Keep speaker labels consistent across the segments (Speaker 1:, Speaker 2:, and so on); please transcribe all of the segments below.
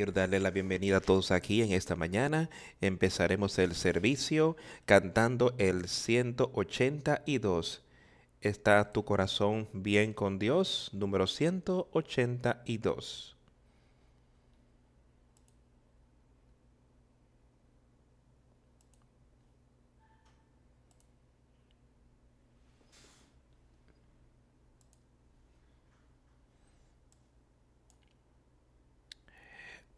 Speaker 1: Quiero darle la bienvenida a todos aquí en esta mañana. Empezaremos el servicio cantando el 182. ¿Está tu corazón bien con Dios? Número 182.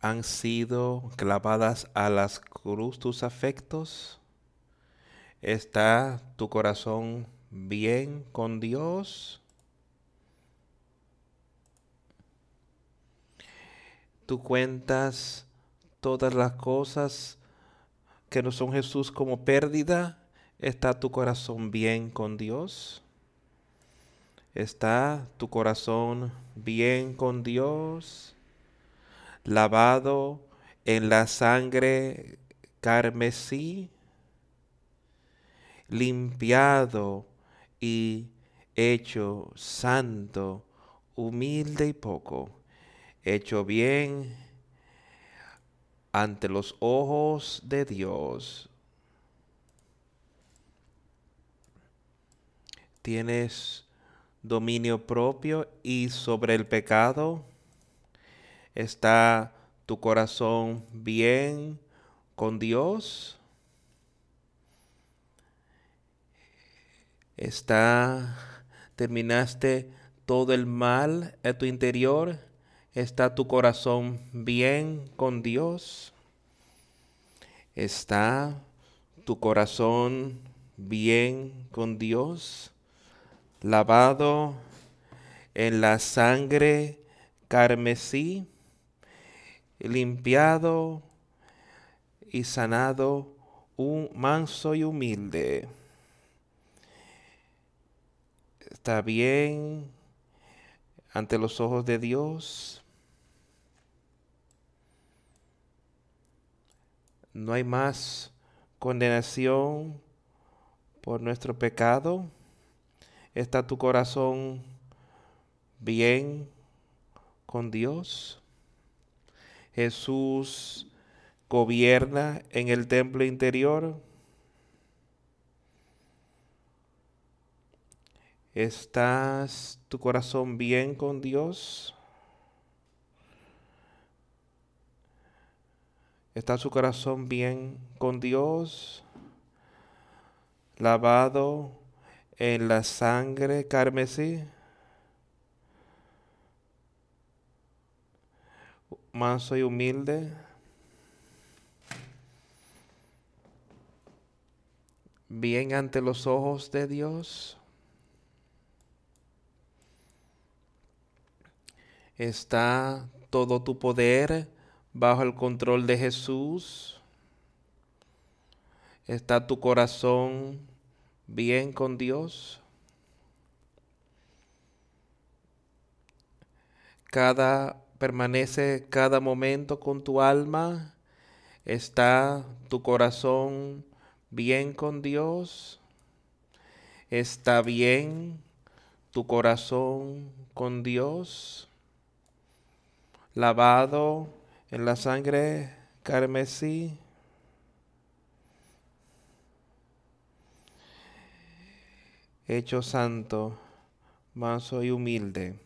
Speaker 1: Han sido clavadas a las cruz tus afectos? ¿Está tu corazón bien con Dios? ¿Tú cuentas todas las cosas que no son Jesús como pérdida? ¿Está tu corazón bien con Dios? ¿Está tu corazón bien con Dios? Lavado en la sangre carmesí, limpiado y hecho santo, humilde y poco, hecho bien ante los ojos de Dios. Tienes dominio propio y sobre el pecado ¿Está tu corazón bien con Dios? ¿Está terminaste todo el mal en tu interior? ¿Está tu corazón bien con Dios? ¿Está tu corazón bien con Dios? Lavado en la sangre carmesí limpiado y sanado, un manso y humilde. Está bien ante los ojos de Dios. No hay más condenación por nuestro pecado. Está tu corazón bien con Dios. Jesús gobierna en el templo interior. ¿Estás tu corazón bien con Dios? ¿Está su corazón bien con Dios? Lavado en la sangre carmesí. Manso y humilde. Bien ante los ojos de Dios. Está todo tu poder bajo el control de Jesús. Está tu corazón bien con Dios. Cada permanece cada momento con tu alma, está tu corazón bien con Dios, está bien tu corazón con Dios, lavado en la sangre carmesí. Hecho santo, manso y humilde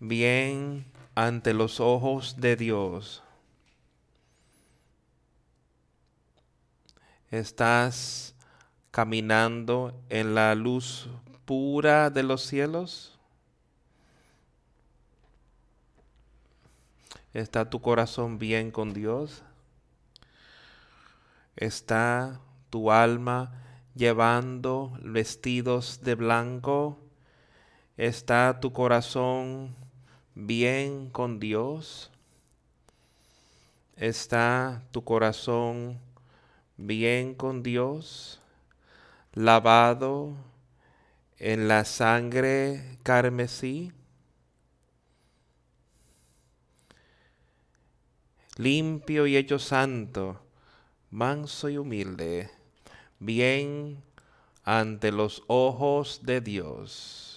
Speaker 1: bien ante los ojos de Dios. ¿Estás caminando en la luz pura de los cielos? ¿Está tu corazón bien con Dios? ¿Está tu alma llevando vestidos de blanco? ¿Está tu corazón bien con Dios? ¿Está tu corazón bien con Dios? Lavado en la sangre carmesí. Limpio y hecho santo, manso y humilde, bien ante los ojos de Dios.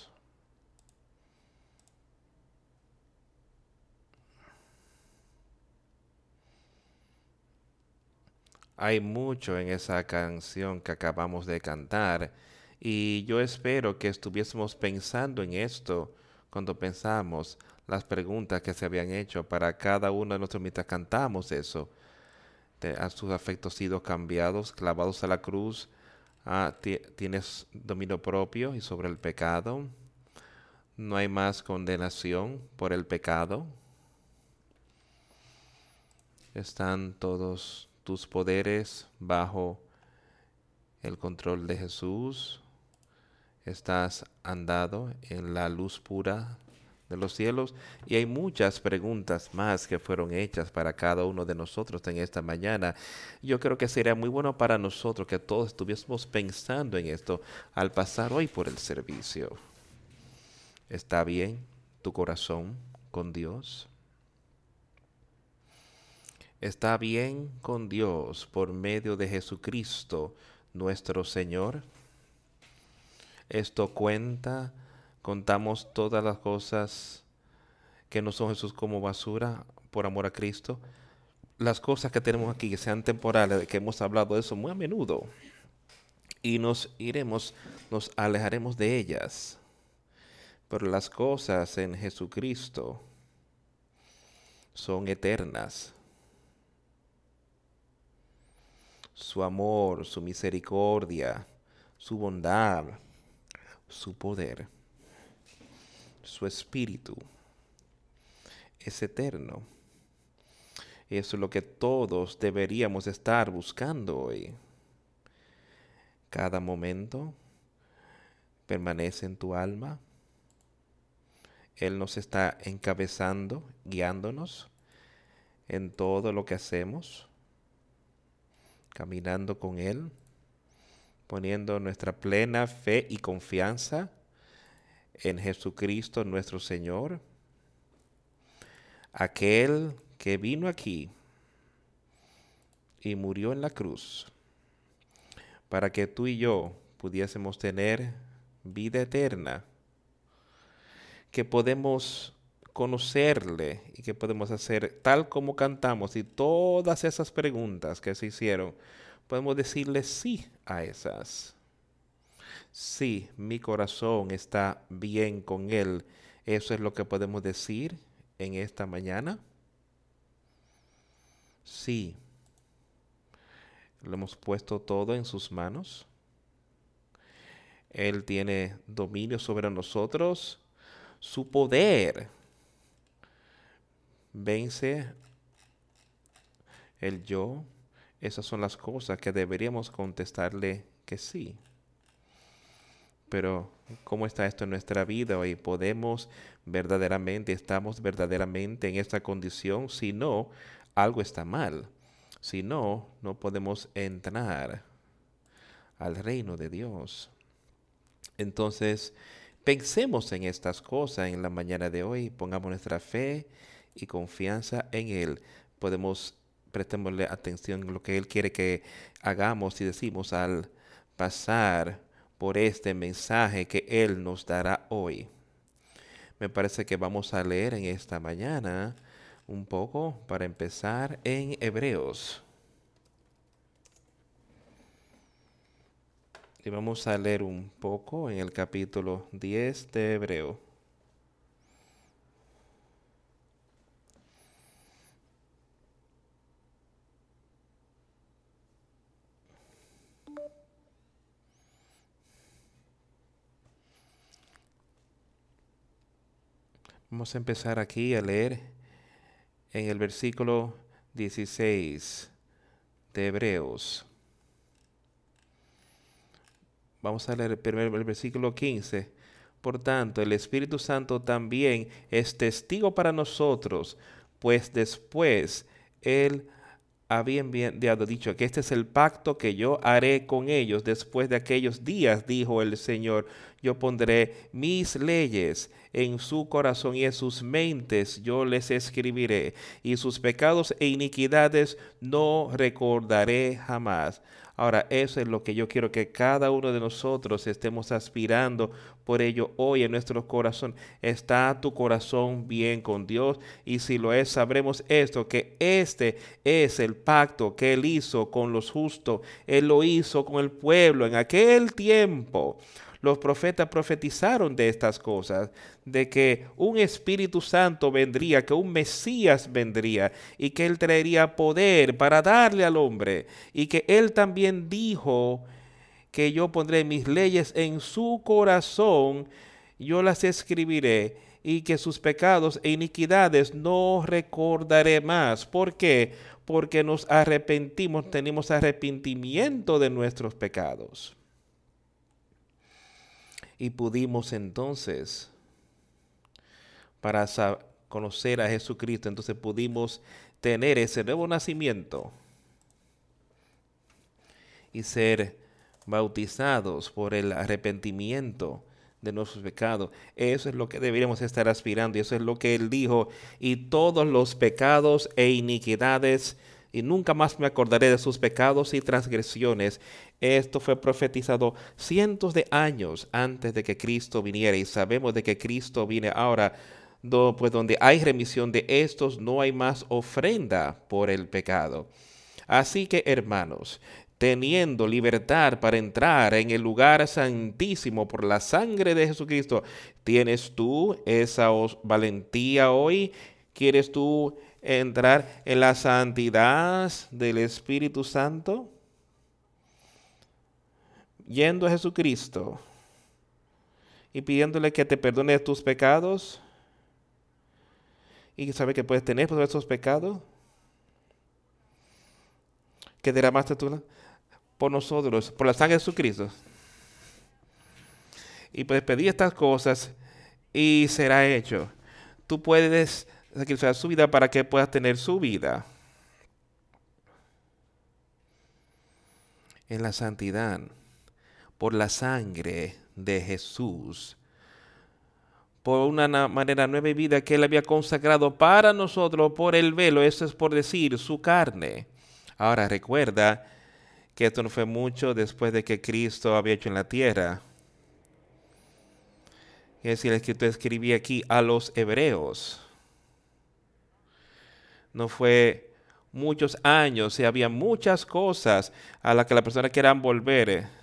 Speaker 1: Hay mucho en esa canción que acabamos de cantar y yo espero que estuviésemos pensando en esto cuando pensamos las preguntas que se habían hecho para cada uno de nosotros mientras cantamos eso. ¿Han sus afectos sido cambiados, clavados a la cruz? Ah, ¿Tienes dominio propio y sobre el pecado? ¿No hay más condenación por el pecado? ¿Están todos tus poderes bajo el control de Jesús? ¿Estás andado en la luz pura de los cielos? Y hay muchas preguntas más que fueron hechas para cada uno de nosotros en esta mañana. Yo creo que sería muy bueno para nosotros que todos estuviésemos pensando en esto al pasar hoy por el servicio. ¿Está bien tu corazón con Dios? Está bien con Dios por medio de Jesucristo nuestro Señor. Esto cuenta, contamos todas las cosas que no son Jesús como basura por amor a Cristo. Las cosas que tenemos aquí, que sean temporales, que hemos hablado de eso muy a menudo, y nos iremos, nos alejaremos de ellas. Pero las cosas en Jesucristo son eternas su amor, su misericordia, su bondad, su poder, su espíritu es eterno. Eso es lo que todos deberíamos estar buscando hoy. Cada momento permanece en tu alma. Él nos está encabezando, guiándonos en todo lo que hacemos caminando con Él, poniendo nuestra plena fe y confianza en Jesucristo nuestro Señor, aquel que vino aquí y murió en la cruz para que tú y yo pudiésemos tener vida eterna, que podemos conocerle y que podemos hacer tal como cantamos y todas esas preguntas que se hicieron, podemos decirle sí a esas. Sí, mi corazón está bien con Él. Eso es lo que podemos decir en esta mañana. Sí. Lo hemos puesto todo en sus manos. Él tiene dominio sobre nosotros. Su poder vence el yo, esas son las cosas que deberíamos contestarle que sí. Pero, ¿cómo está esto en nuestra vida hoy? ¿Podemos verdaderamente, estamos verdaderamente en esta condición? Si no, algo está mal. Si no, no podemos entrar al reino de Dios. Entonces, pensemos en estas cosas en la mañana de hoy, pongamos nuestra fe y confianza en Él, podemos prestémosle atención en lo que Él quiere que hagamos y decimos al pasar por este mensaje que Él nos dará hoy. Me parece que vamos a leer en esta mañana un poco para empezar en Hebreos. Y vamos a leer un poco en el capítulo 10 de Hebreo. Vamos a empezar aquí a leer en el versículo 16 de Hebreos. Vamos a leer primero el versículo 15. Por tanto, el Espíritu Santo también es testigo para nosotros, pues después Él había enviado, dicho que este es el pacto que yo haré con ellos después de aquellos días, dijo el Señor. yo pondré mis leyes en su corazón y en sus mentes yo les escribiré, y sus pecados e iniquidades no recordaré jamás. Ahora, eso es lo que yo quiero que cada uno de nosotros estemos aspirando por ello hoy en nuestro corazón. ¿Está tu corazón bien con Dios? Y si lo es, sabremos esto, que este es el pacto que Él hizo con los justos. Él lo hizo con el pueblo en aquel tiempo los profetas profetizaron de estas cosas, de que un Espíritu Santo vendría, que un Mesías vendría y que Él traería poder para darle al hombre y que Él también dijo que yo pondré mis leyes en su corazón, yo las escribiré y que sus pecados e iniquidades no recordaré más. ¿Por qué? Porque nos arrepentimos, tenemos arrepentimiento de nuestros pecados. Y pudimos entonces, para conocer a Jesucristo, entonces pudimos tener ese nuevo nacimiento y ser bautizados por el arrepentimiento de nuestros pecados. Eso es lo que deberíamos estar aspirando y eso es lo que Él dijo. Y todos los pecados e iniquidades y nunca más me acordaré de sus pecados y transgresiones. Esto fue profetizado cientos de años antes de que Cristo viniera y sabemos de que Cristo viene ahora, pues donde hay remisión de estos no hay más ofrenda por el pecado. Así que hermanos, teniendo libertad para entrar en el lugar santísimo por la sangre de Jesucristo, ¿tienes tú esa valentía hoy? ¿Quieres tú entrar en la santidad del Espíritu Santo? Yendo a Jesucristo y pidiéndole que te perdone tus pecados y sabe que puedes tener por esos pecados que derramaste tú por nosotros, por la sangre de Jesucristo. Y puedes pedir estas cosas y será hecho. Tú puedes sacrificar su vida para que puedas tener su vida. En la santidad, por la sangre de Jesús, por una manera nueva vida que Él había consagrado para nosotros por el velo, eso es por decir su carne. Ahora recuerda que esto no fue mucho después de que Cristo había hecho en la tierra. Es decir, el escritor escribía aquí a los hebreos no fue muchos años y había muchas cosas a las que la persona quieran volver.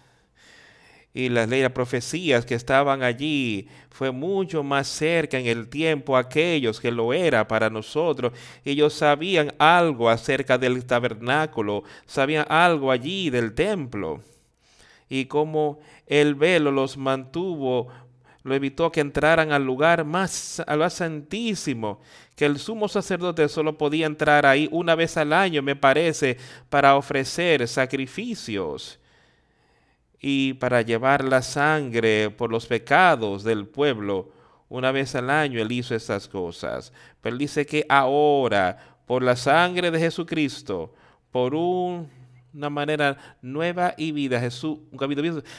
Speaker 1: Y las leyes, las profecías que estaban allí fue mucho más cerca en el tiempo aquellos que lo era para nosotros. Ellos sabían algo acerca del tabernáculo, sabían algo allí del templo. Y como el velo los mantuvo lo evitó que entraran al lugar más, al más santísimo, que el sumo sacerdote solo podía entrar ahí una vez al año, me parece, para ofrecer sacrificios y para llevar la sangre por los pecados del pueblo. Una vez al año él hizo esas cosas. Pero él dice que ahora, por la sangre de Jesucristo, por un una manera nueva y vida. Jesús,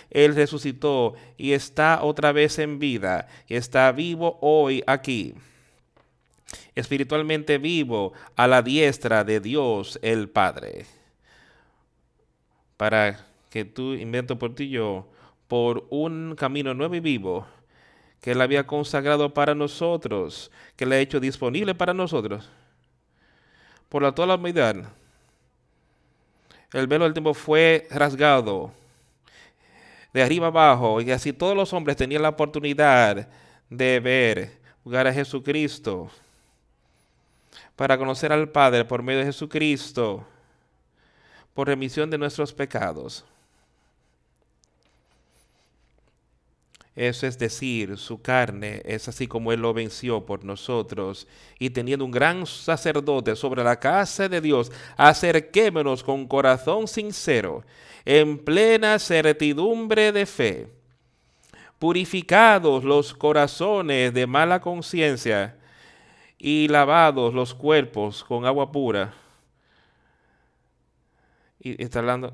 Speaker 1: Él resucitó y está otra vez en vida y está vivo hoy aquí. Espiritualmente vivo a la diestra de Dios el Padre. Para que tú invento por ti yo, por un camino nuevo y vivo que Él había consagrado para nosotros, que le ha hecho disponible para nosotros, por la toda la humanidad el velo del tiempo fue rasgado de arriba abajo y así todos los hombres tenían la oportunidad de ver, jugar a Jesucristo, para conocer al Padre por medio de Jesucristo, por remisión de nuestros pecados. Eso es decir, su carne es así como Él lo venció por nosotros. Y teniendo un gran sacerdote sobre la casa de Dios, acerquémonos con corazón sincero, en plena certidumbre de fe, purificados los corazones de mala conciencia y lavados los cuerpos con agua pura. Y está hablando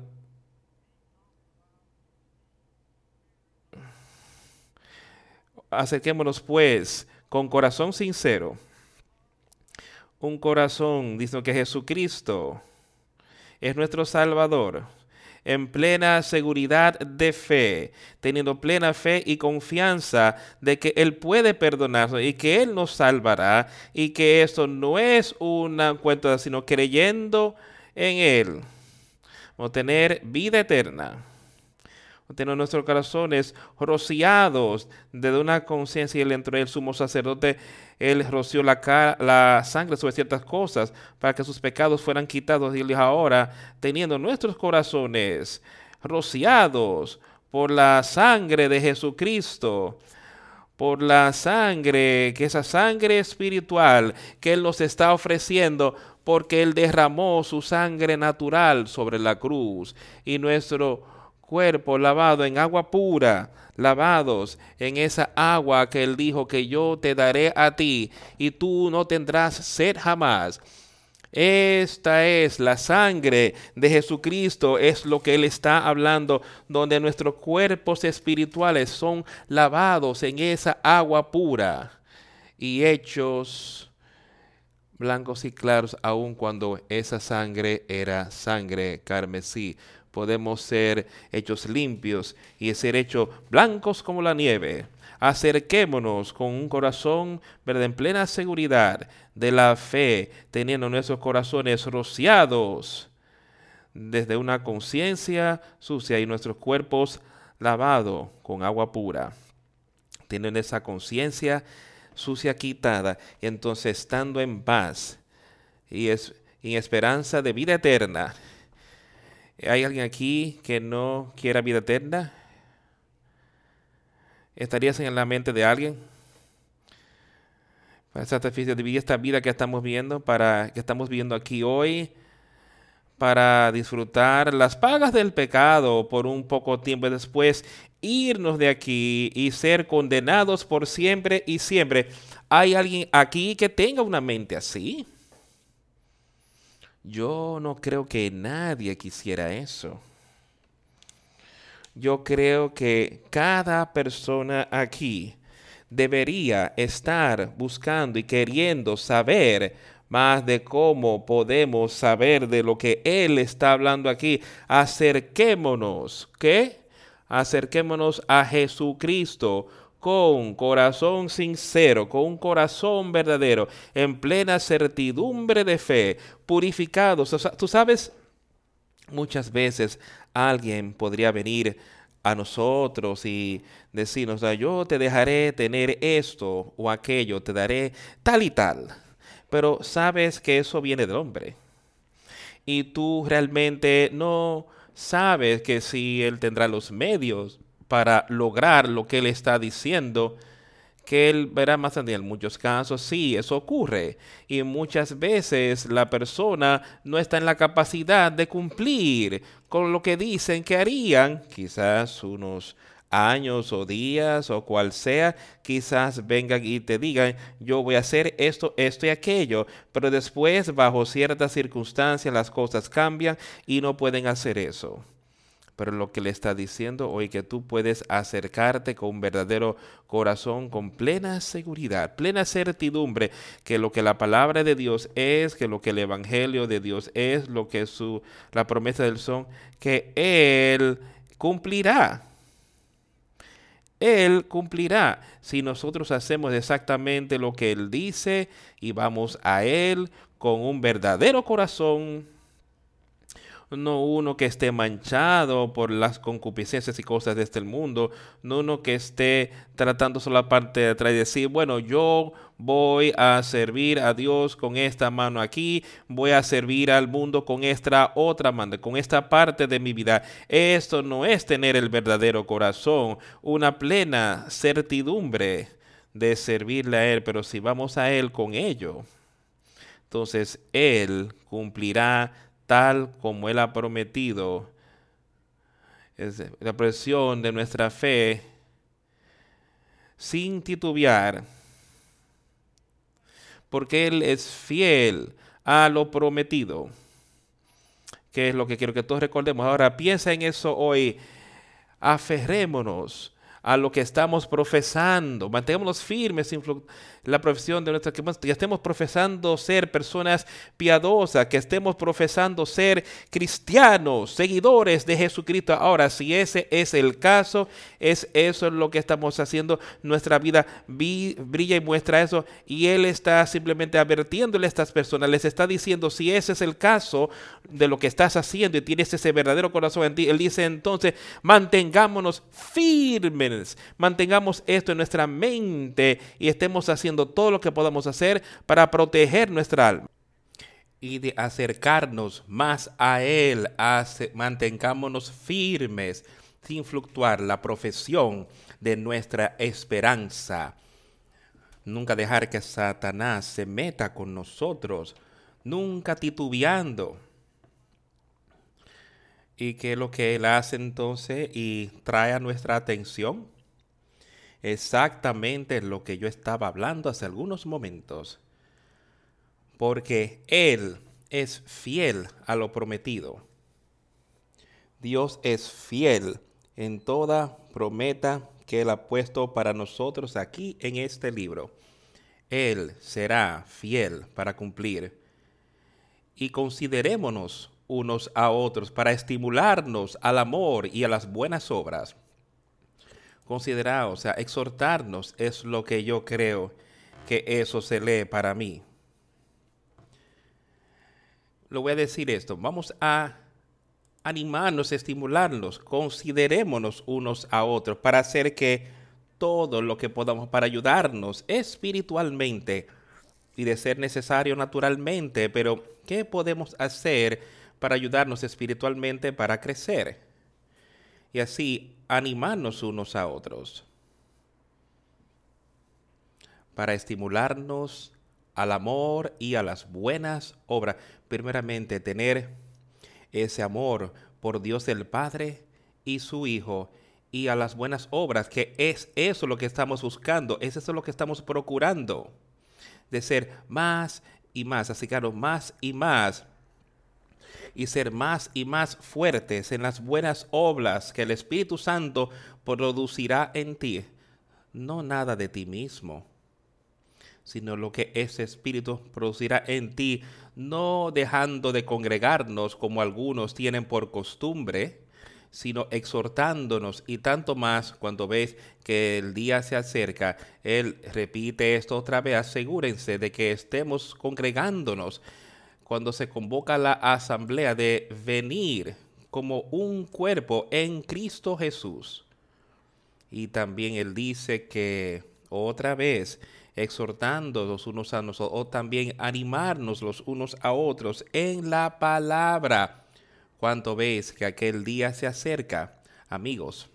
Speaker 1: acerquémonos pues con corazón sincero. Un corazón, diciendo que Jesucristo es nuestro Salvador en plena seguridad de fe, teniendo plena fe y confianza de que Él puede perdonarnos y que Él nos salvará y que esto no es una cuenta, sino creyendo en Él. O tener vida eterna tener nuestros corazones rociados de una conciencia y el dentro del sumo sacerdote, él roció la, la sangre sobre ciertas cosas para que sus pecados fueran quitados. Y ahora teniendo nuestros corazones rociados por la sangre de Jesucristo, por la sangre, que esa sangre espiritual que Él nos está ofreciendo, porque Él derramó su sangre natural sobre la cruz y nuestro cuerpo lavado en agua pura, lavados en esa agua que Él dijo que yo te daré a ti y tú no tendrás sed jamás. Esta es la sangre de Jesucristo, es lo que Él está hablando, donde nuestros cuerpos espirituales son lavados en esa agua pura y hechos blancos y claros, aun cuando esa sangre era sangre carmesí podemos ser hechos limpios y ser hechos blancos como la nieve. Acerquémonos con un corazón ¿verdad? en plena seguridad de la fe, teniendo nuestros corazones rociados desde una conciencia sucia y nuestros cuerpos lavados con agua pura. Tienen esa conciencia sucia quitada, y entonces estando en paz y es, en esperanza de vida eterna, ¿Hay alguien aquí que no quiera vida eterna? ¿Estarías en la mente de alguien? Para esta dividir esta vida que estamos viendo, para que estamos viendo aquí hoy, para disfrutar las pagas del pecado por un poco tiempo y después irnos de aquí y ser condenados por siempre y siempre. ¿Hay alguien aquí que tenga una mente así? Yo no creo que nadie quisiera eso. Yo creo que cada persona aquí debería estar buscando y queriendo saber más de cómo podemos saber de lo que Él está hablando aquí. Acerquémonos, ¿qué? Acerquémonos a Jesucristo con corazón sincero, con un corazón verdadero, en plena certidumbre de fe, purificados. tú sabes, muchas veces alguien podría venir a nosotros y decirnos, yo te dejaré tener esto o aquello, te daré tal y tal. Pero sabes que eso viene del hombre. Y tú realmente no sabes que si él tendrá los medios para lograr lo que él está diciendo, que él verá más adelante. En muchos casos sí, eso ocurre. Y muchas veces la persona no está en la capacidad de cumplir con lo que dicen que harían, quizás unos años o días o cual sea, quizás vengan y te digan, yo voy a hacer esto, esto y aquello, pero después bajo ciertas circunstancias las cosas cambian y no pueden hacer eso pero lo que le está diciendo hoy que tú puedes acercarte con un verdadero corazón, con plena seguridad, plena certidumbre que lo que la palabra de Dios es, que lo que el evangelio de Dios es, lo que su la promesa del son, que él cumplirá. Él cumplirá si nosotros hacemos exactamente lo que Él dice y vamos a Él con un verdadero corazón no uno que esté manchado por las concupiscencias y cosas de este mundo, no uno que esté tratando solo la parte de atrás y decir, bueno, yo voy a servir a Dios con esta mano aquí, voy a servir al mundo con esta otra mano, con esta parte de mi vida. Esto no es tener el verdadero corazón, una plena certidumbre de servirle a Él, pero si vamos a Él con ello, entonces Él cumplirá tal como Él ha prometido. Es la presión de nuestra fe sin titubear, porque Él es fiel a lo prometido. Que es lo que quiero que todos recordemos. Ahora piensa en eso hoy. Aferrémonos a lo que estamos profesando. Mantengámonos firmes en la profesión de nuestra, que estemos profesando ser personas piadosas, que estemos profesando ser cristianos, seguidores de Jesucristo. Ahora, si ese es el caso, es eso lo que estamos haciendo. Nuestra vida brilla y muestra eso. Y Él está simplemente advirtiéndole a estas personas, les está diciendo, si ese es el caso de lo que estás haciendo y tienes ese verdadero corazón en ti, Él dice entonces, mantengámonos firmes Mantengamos esto en nuestra mente y estemos haciendo todo lo que podamos hacer para proteger nuestra alma y de acercarnos más a Él. mantengámonos firmes sin fluctuar la profesión de nuestra esperanza. Nunca dejar que Satanás se meta con nosotros, nunca titubeando. ¿Y qué es lo que Él hace entonces y trae a nuestra atención? Exactamente lo que yo estaba hablando hace algunos momentos. Porque Él es fiel a lo prometido. Dios es fiel en toda prometa que Él ha puesto para nosotros aquí en este libro. Él será fiel para cumplir. Y considerémonos unos a otros para estimularnos al amor y a las buenas obras. Considerar, o sea, exhortarnos es lo que yo creo que eso se lee para mí. Lo voy a decir esto, vamos a animarnos, estimularnos, considerémonos unos a otros para hacer que todo lo que podamos para ayudarnos espiritualmente y de ser necesario naturalmente, pero ¿qué podemos hacer para ayudarnos espiritualmente para crecer y así animarnos unos a otros, para estimularnos al amor y a las buenas obras. Primeramente, tener ese amor por Dios el Padre y su Hijo y a las buenas obras, que es eso lo que estamos buscando, es eso lo que estamos procurando, de ser más y más, así que más y más y ser más y más fuertes en las buenas obras que el Espíritu Santo producirá en ti. No nada de ti mismo, sino lo que ese Espíritu producirá en ti, no dejando de congregarnos como algunos tienen por costumbre, sino exhortándonos y tanto más cuando ves que el día se acerca. Él repite esto otra vez, asegúrense de que estemos congregándonos cuando se convoca la asamblea de venir como un cuerpo en Cristo Jesús. Y también él dice que otra vez exhortando los unos a nosotros, o también animarnos los unos a otros en la palabra. Cuanto ves que aquel día se acerca, amigos,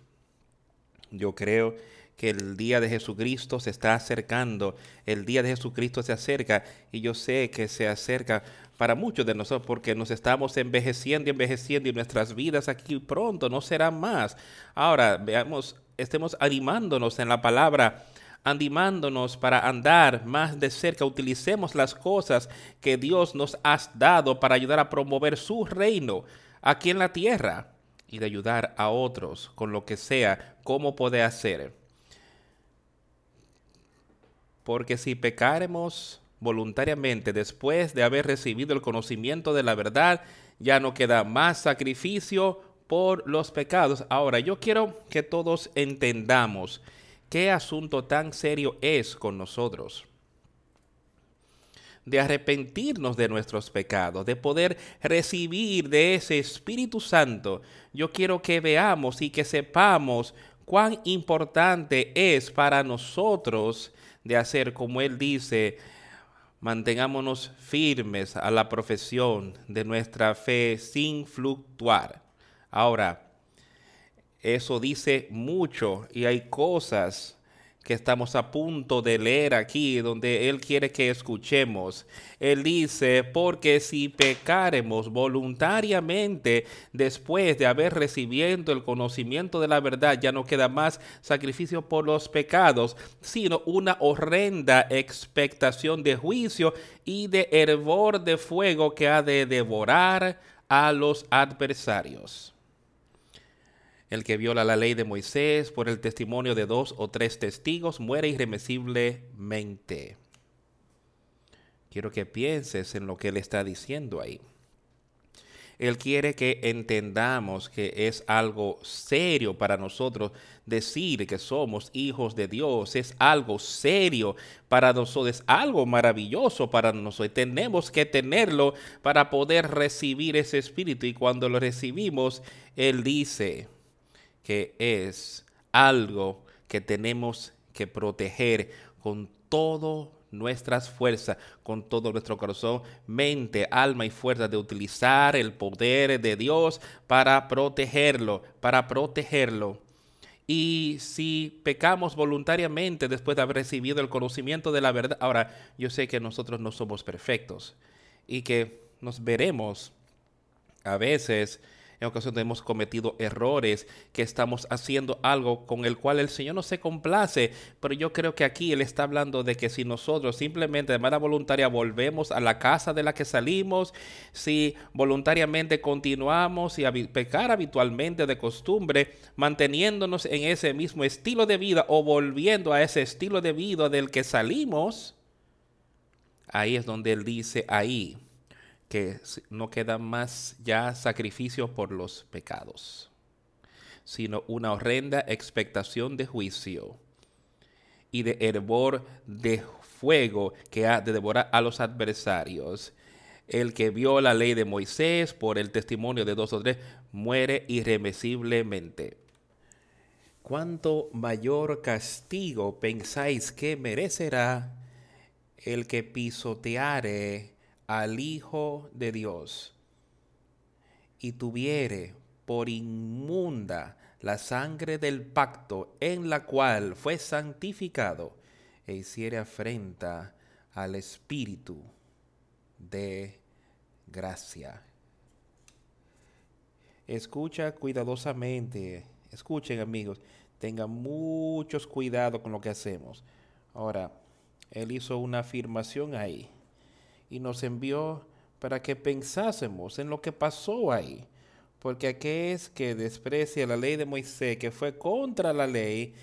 Speaker 1: yo creo que el día de Jesucristo se está acercando, el día de Jesucristo se acerca y yo sé que se acerca para muchos de nosotros, porque nos estamos envejeciendo y envejeciendo y nuestras vidas aquí pronto no serán más. Ahora, veamos, estemos animándonos en la palabra, animándonos para andar más de cerca, utilicemos las cosas que Dios nos ha dado para ayudar a promover su reino aquí en la tierra y de ayudar a otros con lo que sea, cómo puede hacer. Porque si pecaremos voluntariamente después de haber recibido el conocimiento de la verdad, ya no queda más sacrificio por los pecados. Ahora, yo quiero que todos entendamos qué asunto tan serio es con nosotros. De arrepentirnos de nuestros pecados, de poder recibir de ese Espíritu Santo. Yo quiero que veamos y que sepamos cuán importante es para nosotros de hacer como Él dice, mantengámonos firmes a la profesión de nuestra fe sin fluctuar. Ahora, eso dice mucho y hay cosas que estamos a punto de leer aquí, donde Él quiere que escuchemos. Él dice, porque si pecaremos voluntariamente después de haber recibido el conocimiento de la verdad, ya no queda más sacrificio por los pecados, sino una horrenda expectación de juicio y de hervor de fuego que ha de devorar a los adversarios. El que viola la ley de Moisés por el testimonio de dos o tres testigos muere irremisiblemente. Quiero que pienses en lo que él está diciendo ahí. Él quiere que entendamos que es algo serio para nosotros decir que somos hijos de Dios. Es algo serio para nosotros, es algo maravilloso para nosotros. Tenemos que tenerlo para poder recibir ese espíritu. Y cuando lo recibimos, Él dice es algo que tenemos que proteger con todo nuestras fuerzas con todo nuestro corazón, mente, alma y fuerza de utilizar el poder de Dios para protegerlo, para protegerlo. Y si pecamos voluntariamente después de haber recibido el conocimiento de la verdad, ahora yo sé que nosotros no somos perfectos y que nos veremos a veces en ocasiones hemos cometido errores, que estamos haciendo algo con el cual el Señor no se complace. Pero yo creo que aquí Él está hablando de que si nosotros simplemente de manera voluntaria volvemos a la casa de la que salimos, si voluntariamente continuamos y a pecar habitualmente de costumbre, manteniéndonos en ese mismo estilo de vida o volviendo a ese estilo de vida del que salimos, ahí es donde Él dice ahí que no queda más ya sacrificio por los pecados, sino una horrenda expectación de juicio y de hervor de fuego que ha de devorar a los adversarios. El que vio la ley de Moisés por el testimonio de dos o tres muere irremisiblemente. ¿Cuánto mayor castigo pensáis que merecerá el que pisoteare al Hijo de Dios y tuviere por inmunda la sangre del pacto en la cual fue santificado e hiciere afrenta al Espíritu de gracia. Escucha cuidadosamente, escuchen amigos, tengan muchos cuidado con lo que hacemos. Ahora, él hizo una afirmación ahí y nos envió para que pensásemos en lo que pasó ahí. Porque aquel es que desprecia la ley de Moisés, que fue contra la ley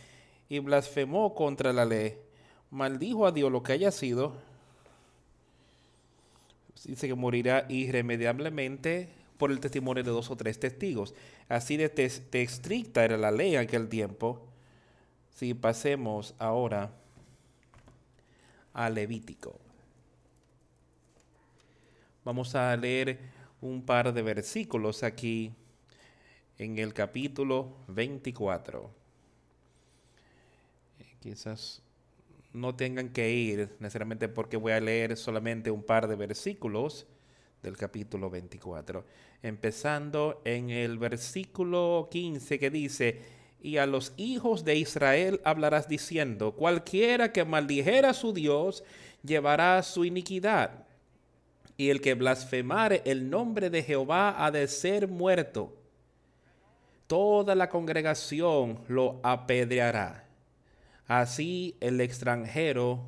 Speaker 1: y blasfemó contra la ley, maldijo a Dios lo que haya sido, dice que morirá irremediablemente por el testimonio de dos o tres testigos. Así de, estricta era la ley en aquel tiempo. Si pasemos ahora a Levítico. Vamos a leer un par de versículos aquí en el capítulo 24. Eh, quizás no tengan que ir necesariamente porque voy a leer solamente un par de versículos del capítulo 24. Empezando en el versículo 15 que dice, y a los hijos de Israel hablarás diciendo, cualquiera que maldijera a su Dios llevará su iniquidad y el que blasfemare el nombre de Jehová ha de ser muerto. Toda la congregación lo apedreará, así el extranjero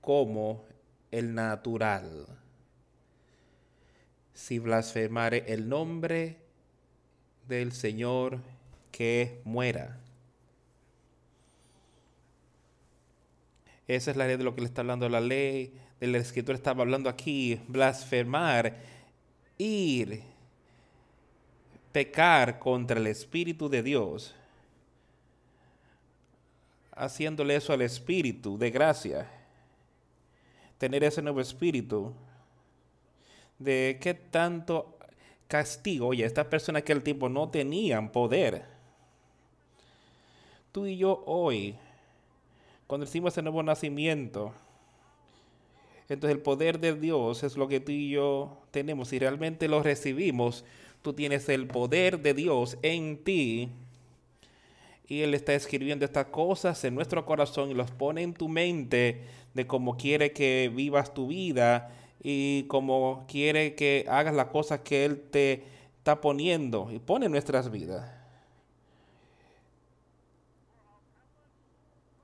Speaker 1: como el natural. Si blasfemare el nombre del Señor, que muera. Esa es la ley de lo que le está hablando la ley el escritor estaba hablando aquí, blasfemar, ir, pecar contra el Espíritu de Dios, haciéndole eso al Espíritu de gracia, tener ese nuevo Espíritu, de qué tanto castigo, oye, estas personas que el tiempo no tenían poder. Tú y yo hoy, cuando hicimos el nuevo nacimiento, entonces el poder de Dios es lo que tú y yo tenemos. Si realmente lo recibimos, tú tienes el poder de Dios en ti. Y Él está escribiendo estas cosas en nuestro corazón y los pone en tu mente de cómo quiere que vivas tu vida y cómo quiere que hagas las cosas que Él te está poniendo y pone en nuestras vidas.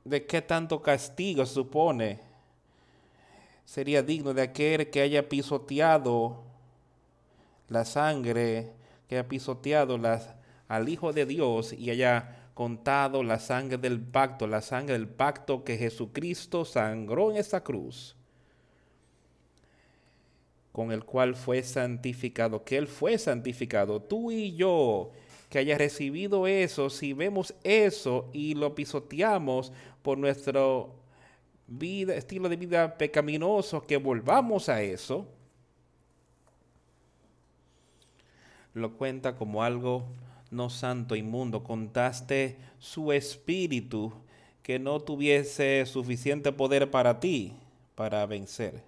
Speaker 1: ¿De qué tanto castigo supone sería digno de aquel que haya pisoteado la sangre, que haya pisoteado las al Hijo de Dios y haya contado la sangre del pacto, la sangre del pacto que Jesucristo sangró en esa cruz, con el cual fue santificado, que Él fue santificado, tú y yo, que haya recibido eso, si vemos eso y lo pisoteamos por nuestro vida, estilo de vida pecaminoso, que volvamos a eso, lo cuenta como algo no santo, inmundo. Contaste su espíritu que no tuviese suficiente poder para ti, para vencer.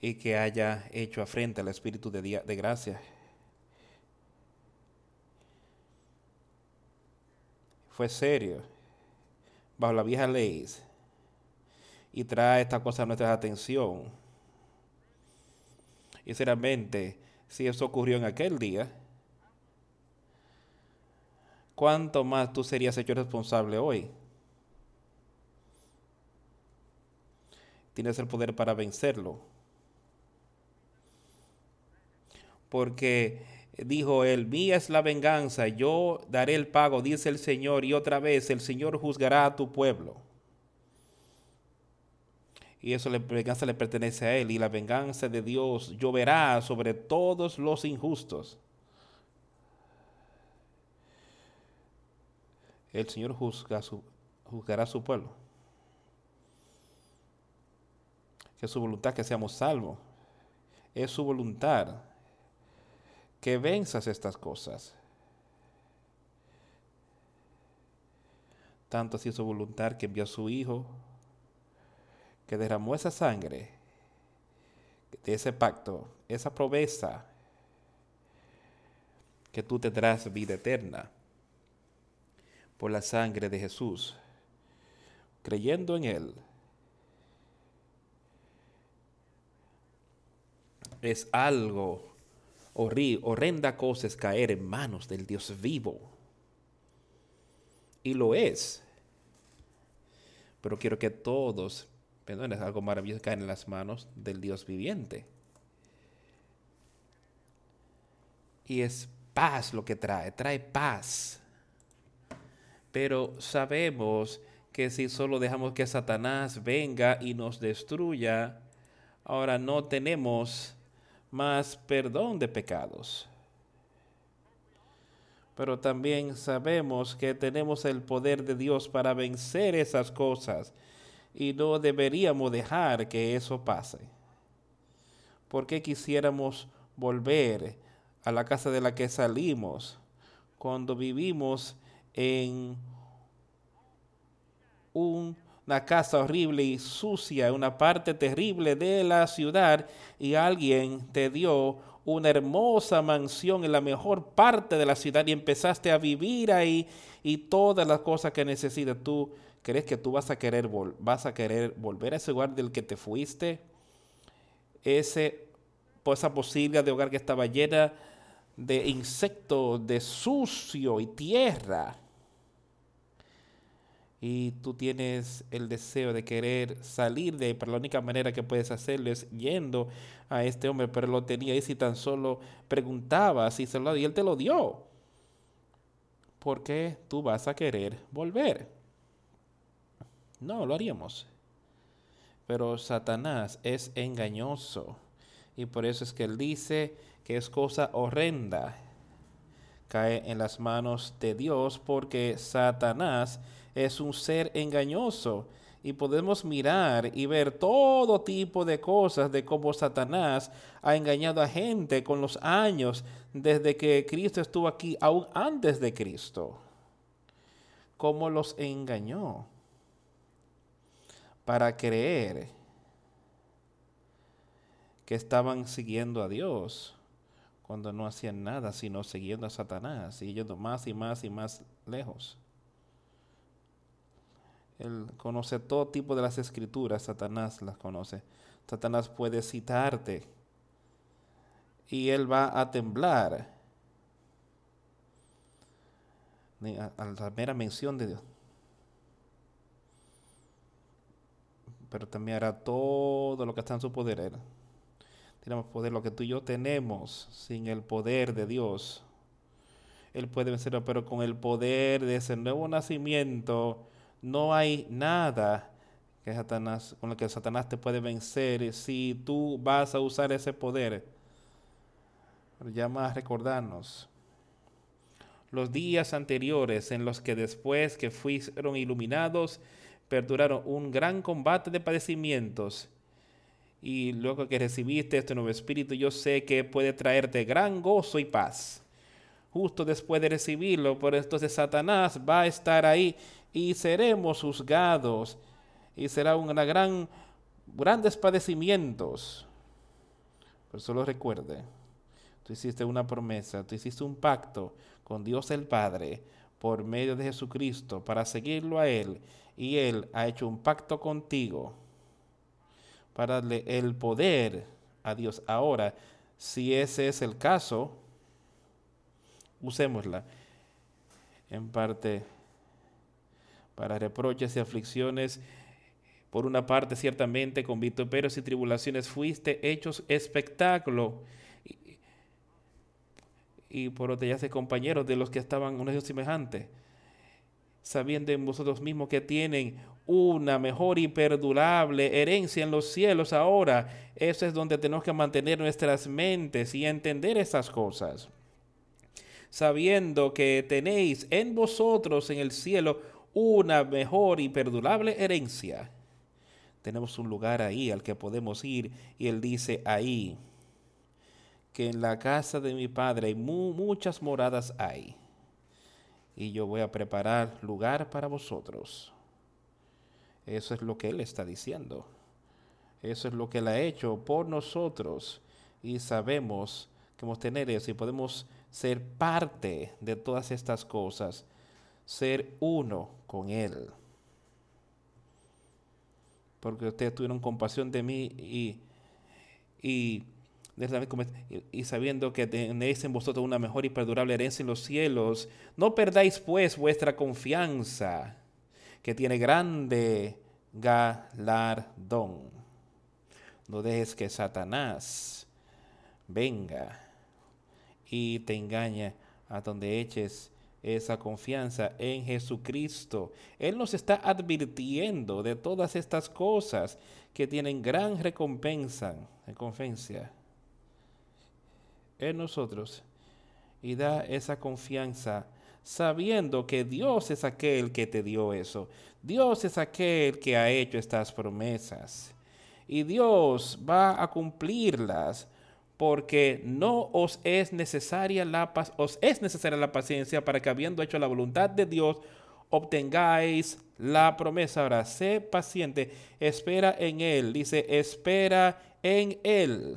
Speaker 1: Y que haya hecho afrente al espíritu de, de gracia. Fue serio, bajo la vieja ley, y trae esta cosa a nuestra atención y sinceramente, si eso ocurrió en aquel día, ¿cuánto más tú serías hecho responsable hoy? Tienes el poder para vencerlo. Porque dijo él, mía es la venganza, yo daré el pago, dice el Señor, y otra vez el Señor juzgará a tu pueblo y eso la venganza le pertenece a Él, y la venganza de Dios lloverá sobre todos los injustos. El Señor juzga su, juzgará a su pueblo. Que es su voluntad que seamos salvos. Es su voluntad que venzas estas cosas. Tanto así su voluntad que envió a su Hijo que derramó esa sangre de ese pacto, esa promesa, que tú tendrás vida eterna por la sangre de Jesús, creyendo en Él. Es algo horrenda cosa es caer en manos del Dios vivo. Y lo es. Pero quiero que todos Perdón, es algo maravilloso caer en las manos del Dios viviente. Y es paz lo que trae, trae paz. Pero sabemos que si solo dejamos que Satanás venga y nos destruya, ahora no tenemos más perdón de pecados. Pero también sabemos que tenemos el poder de Dios para vencer esas cosas y no deberíamos dejar que eso pase. Porque quisiéramos volver a la casa de la que salimos cuando vivimos en una casa horrible y sucia, una parte terrible de la ciudad y alguien te dio una hermosa mansión en la mejor parte de la ciudad y empezaste a vivir ahí y todas las cosas que necesitas tú ¿Crees que tú vas a querer, vas a querer volver a ese lugar del que te fuiste? Ese, esa posibilidad de hogar que estaba llena de insectos, de sucio y tierra. Y tú tienes el deseo de querer salir de ahí, pero la única manera que puedes hacerlo es yendo a este hombre, pero lo tenía y si tan solo preguntabas y se lo y él te lo dio. ¿Por qué tú vas a querer volver? No, lo haríamos. Pero Satanás es engañoso. Y por eso es que él dice que es cosa horrenda. Cae en las manos de Dios porque Satanás es un ser engañoso. Y podemos mirar y ver todo tipo de cosas de cómo Satanás ha engañado a gente con los años desde que Cristo estuvo aquí, aún antes de Cristo. Cómo los engañó para creer que estaban siguiendo a Dios cuando no hacían nada sino siguiendo a Satanás y yendo más y más y más lejos. Él conoce todo tipo de las escrituras, Satanás las conoce. Satanás puede citarte y él va a temblar a la mera mención de Dios. pero también hará todo lo que está en su poder. tenemos poder, lo que tú y yo tenemos sin el poder de Dios. Él puede vencerlo, pero con el poder de ese nuevo nacimiento no hay nada que Satanás, con lo que Satanás te puede vencer si tú vas a usar ese poder. Pero ya más recordarnos los días anteriores en los que después que fueron iluminados perduraron un gran combate de padecimientos y luego que recibiste este nuevo espíritu, yo sé que puede traerte gran gozo y paz. Justo después de recibirlo, por entonces Satanás va a estar ahí y seremos juzgados y será una gran, grandes padecimientos. Pero solo recuerde, tú hiciste una promesa, tú hiciste un pacto con Dios el Padre por medio de Jesucristo para seguirlo a Él y Él ha hecho un pacto contigo para darle el poder a Dios. Ahora, si ese es el caso, usémosla en parte para reproches y aflicciones. Por una parte, ciertamente, con vituperios y tribulaciones fuiste hechos espectáculo. Y, por otra, ya compañeros de los que estaban unos semejantes sabiendo en vosotros mismos que tienen una mejor y perdurable herencia en los cielos ahora. Eso es donde tenemos que mantener nuestras mentes y entender esas cosas. Sabiendo que tenéis en vosotros en el cielo una mejor y perdurable herencia. Tenemos un lugar ahí al que podemos ir y él dice ahí que en la casa de mi padre muchas moradas hay y yo voy a preparar lugar para vosotros. Eso es lo que Él está diciendo. Eso es lo que Él ha hecho por nosotros y sabemos que hemos tener eso y podemos ser parte de todas estas cosas, ser uno con Él. Porque ustedes tuvieron compasión de mí y, y y sabiendo que tenéis en vosotros una mejor y perdurable herencia en los cielos, no perdáis pues vuestra confianza, que tiene grande galardón. No dejes que Satanás venga y te engañe a donde eches esa confianza en Jesucristo. Él nos está advirtiendo de todas estas cosas que tienen gran recompensa, recompensa en nosotros y da esa confianza sabiendo que Dios es aquel que te dio eso. Dios es aquel que ha hecho estas promesas. Y Dios va a cumplirlas porque no os es necesaria la os es necesaria la paciencia para que habiendo hecho la voluntad de Dios obtengáis la promesa. Ahora, sé paciente, espera en él. Dice, espera en él.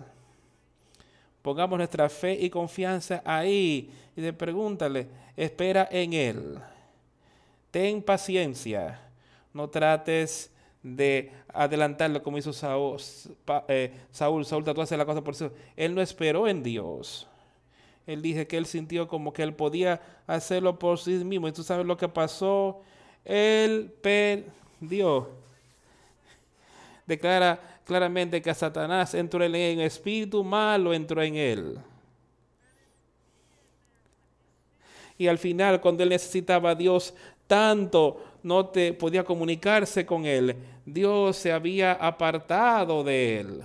Speaker 1: Pongamos nuestra fe y confianza ahí y de pregúntale, espera en Él. Ten paciencia. No trates de adelantarlo como hizo Saúl. Eh, Saúl, Saúl trató de hacer la cosa por eso. Él no esperó en Dios. Él dice que él sintió como que él podía hacerlo por sí mismo. Y tú sabes lo que pasó. Él perdió. Declara claramente que Satanás entró en él, espíritu malo entró en él. Y al final, cuando él necesitaba a Dios tanto, no te podía comunicarse con él. Dios se había apartado de él.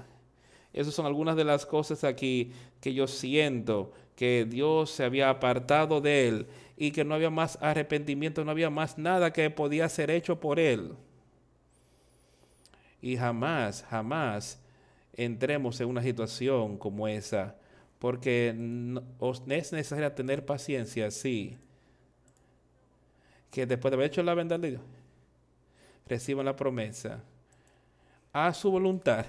Speaker 1: Esas son algunas de las cosas aquí que yo siento, que Dios se había apartado de él y que no había más arrepentimiento, no había más nada que podía ser hecho por él. Y jamás, jamás entremos en una situación como esa, porque es necesario tener paciencia, sí. Que después de haber hecho la verdad de Dios, reciban la promesa a su voluntad.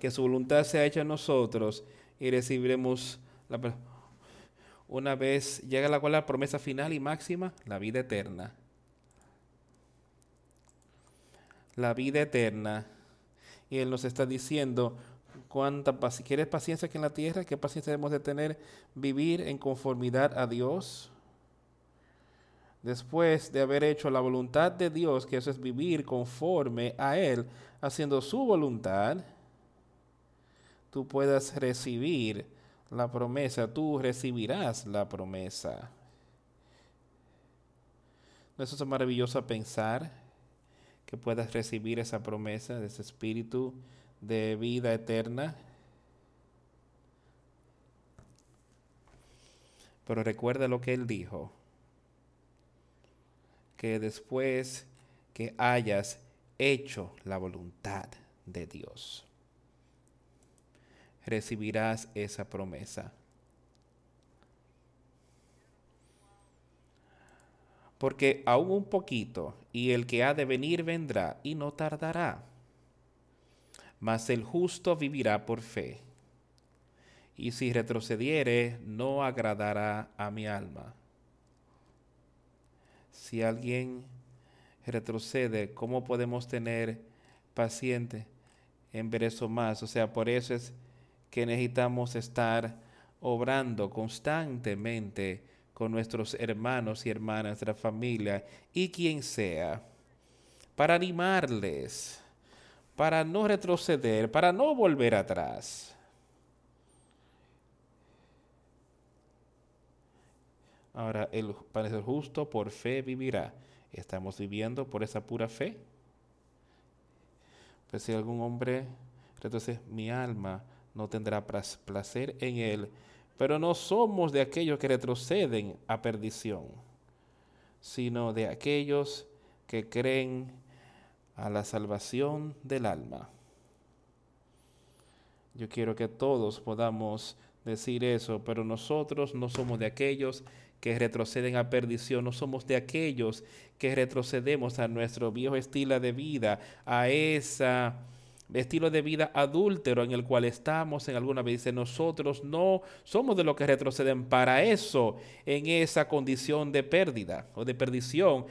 Speaker 1: Que su voluntad sea hecha en nosotros y recibiremos la una vez llega la cual la promesa final y máxima, la vida eterna la vida eterna. Y Él nos está diciendo, cuánta paciencia, ¿quieres paciencia aquí en la tierra? ¿Qué paciencia debemos de tener? Vivir en conformidad a Dios. Después de haber hecho la voluntad de Dios, que eso es vivir conforme a Él, haciendo su voluntad, tú puedas recibir la promesa, tú recibirás la promesa. ¿No es eso maravilloso pensar que puedas recibir esa promesa de ese espíritu de vida eterna? Pero recuerda lo que él dijo, que después que hayas hecho la voluntad de Dios, recibirás esa promesa. Porque aún un poquito, y el que ha de venir vendrá, y no tardará. Mas el justo vivirá por fe y si retrocediere, no agradará a mi alma. Si alguien retrocede, ¿cómo podemos tener paciente en ver eso más? O sea, por eso es que necesitamos estar obrando constantemente con nuestros hermanos y hermanas la familia y quien sea, para animarles, para no retroceder, para no volver atrás. Ahora, el para ser justo por fe vivirá. ¿Estamos viviendo por esa pura fe? Pues si algún hombre, entonces mi alma no tendrá placer en él, pero no somos de aquellos que retroceden a perdición, sino de aquellos que creen a la salvación del alma. Yo quiero que todos podamos decir eso, pero nosotros no somos de aquellos que retroceden a perdición, no somos de aquellos que retrocedemos a nuestro viejo estilo de vida, a ese estilo de vida adúltero en el cual estamos en alguna vez. Dice, nosotros no somos de los que retroceden para eso, en esa condición de pérdida o de perdición.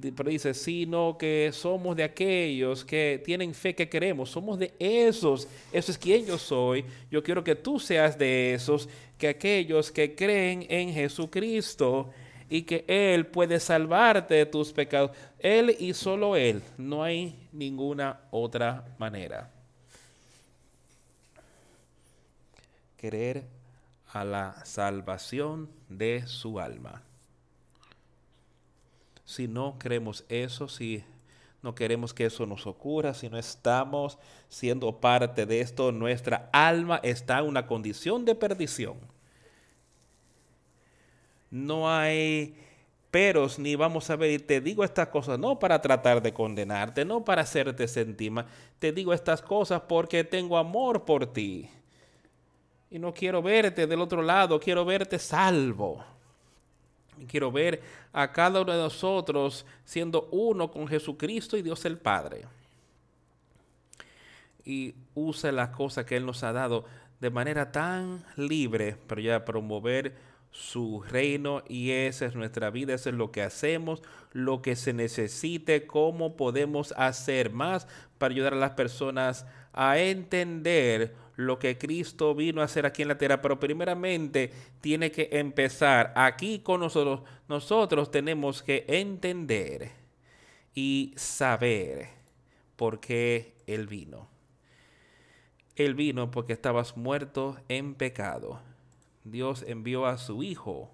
Speaker 1: Pero dice, sino que somos de aquellos que tienen fe que queremos, somos de esos, eso es quien yo soy. Yo quiero que tú seas de esos que aquellos que creen en Jesucristo y que Él puede salvarte de tus pecados. Él y solo Él. No hay ninguna otra manera. Querer a la salvación de su alma. Si no creemos eso, si no queremos que eso nos ocurra, si no estamos siendo parte de esto, nuestra alma está en una condición de perdición. No hay peros ni vamos a ver, y te digo estas cosas no para tratar de condenarte, no para hacerte sentir mal, te digo estas cosas porque tengo amor por ti. Y no quiero verte del otro lado, quiero verte salvo. Quiero ver a cada uno de nosotros siendo uno con Jesucristo y Dios el Padre. Y use las cosas que Él nos ha dado de manera tan libre, pero ya promover su reino y esa es nuestra vida, eso es lo que hacemos, lo que se necesite, cómo podemos hacer más para ayudar a las personas a entender lo que Cristo vino a hacer aquí en la tierra, pero primeramente tiene que empezar aquí con nosotros. Nosotros tenemos que entender y saber por qué Él vino. Él vino porque estabas muerto en pecado. Dios envió a su Hijo.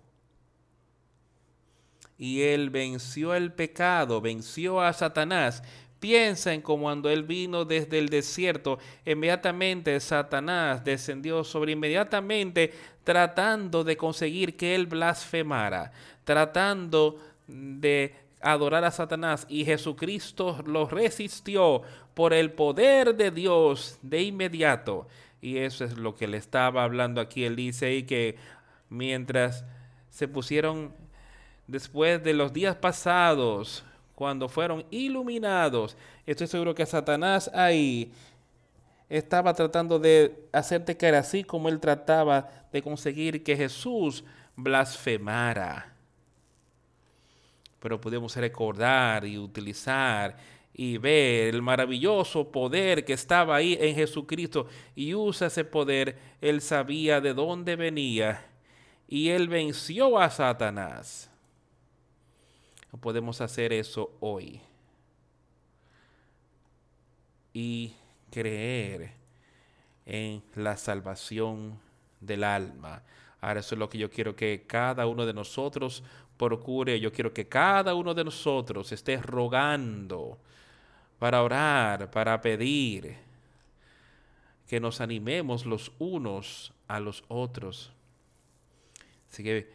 Speaker 1: Y Él venció el pecado, venció a Satanás Piensa en cuando él vino desde el desierto, inmediatamente Satanás descendió sobre inmediatamente tratando de conseguir que él blasfemara, tratando de adorar a Satanás y Jesucristo lo resistió por el poder de Dios de inmediato. Y eso es lo que le estaba hablando aquí. Él dice y que mientras se pusieron después de los días pasados, cuando fueron iluminados. Estoy seguro que Satanás ahí estaba tratando de hacerte caer así como él trataba de conseguir que Jesús blasfemara. Pero podemos recordar y utilizar y ver el maravilloso poder que estaba ahí en Jesucristo y usa ese poder. Él sabía de dónde venía y él venció a Satanás. No podemos hacer eso hoy. Y creer en la salvación del alma. Ahora eso es lo que yo quiero que cada uno de nosotros procure. Yo quiero que cada uno de nosotros esté rogando para orar, para pedir, que nos animemos los unos a los otros. Así que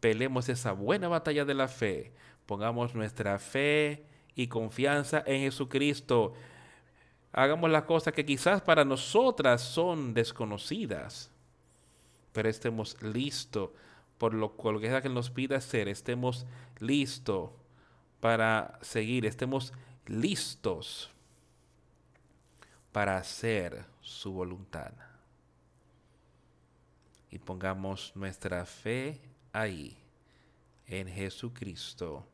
Speaker 1: pelemos esa buena batalla de la fe, pongamos nuestra fe y confianza en Jesucristo. Hagamos las cosas que quizás para nosotras son desconocidas, pero estemos listos por lo, que sea que nos pida hacer, estemos listos para seguir, estemos listos para hacer su voluntad. Y pongamos nuestra fe ahí, en Jesucristo.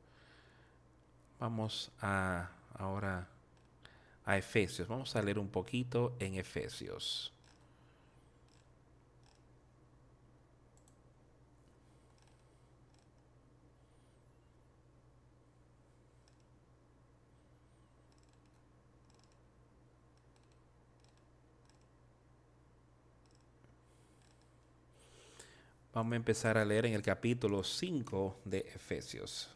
Speaker 1: Vamos a ahora a Efesios. Vamos a leer un poquito en Efesios. Vamos a empezar a leer en el capítulo 5 de Efesios.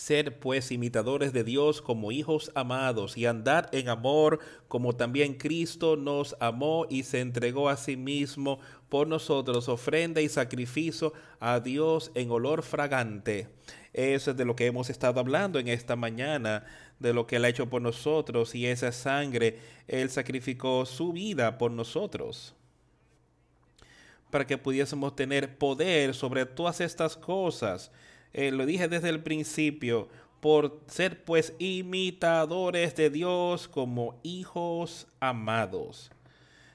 Speaker 1: Ser pues imitadores de Dios como hijos amados y andar en amor como también Cristo nos amó y se entregó a sí mismo por nosotros, ofrenda y sacrificio a Dios en olor fragante es de lo que hemos estado hablando en esta mañana, de lo que Él ha hecho por nosotros y esa sangre, Él sacrificó su vida por nosotros para que pudiésemos tener poder sobre todas estas cosas. Eh, lo dije desde el principio, por ser pues imitadores de Dios como hijos amados,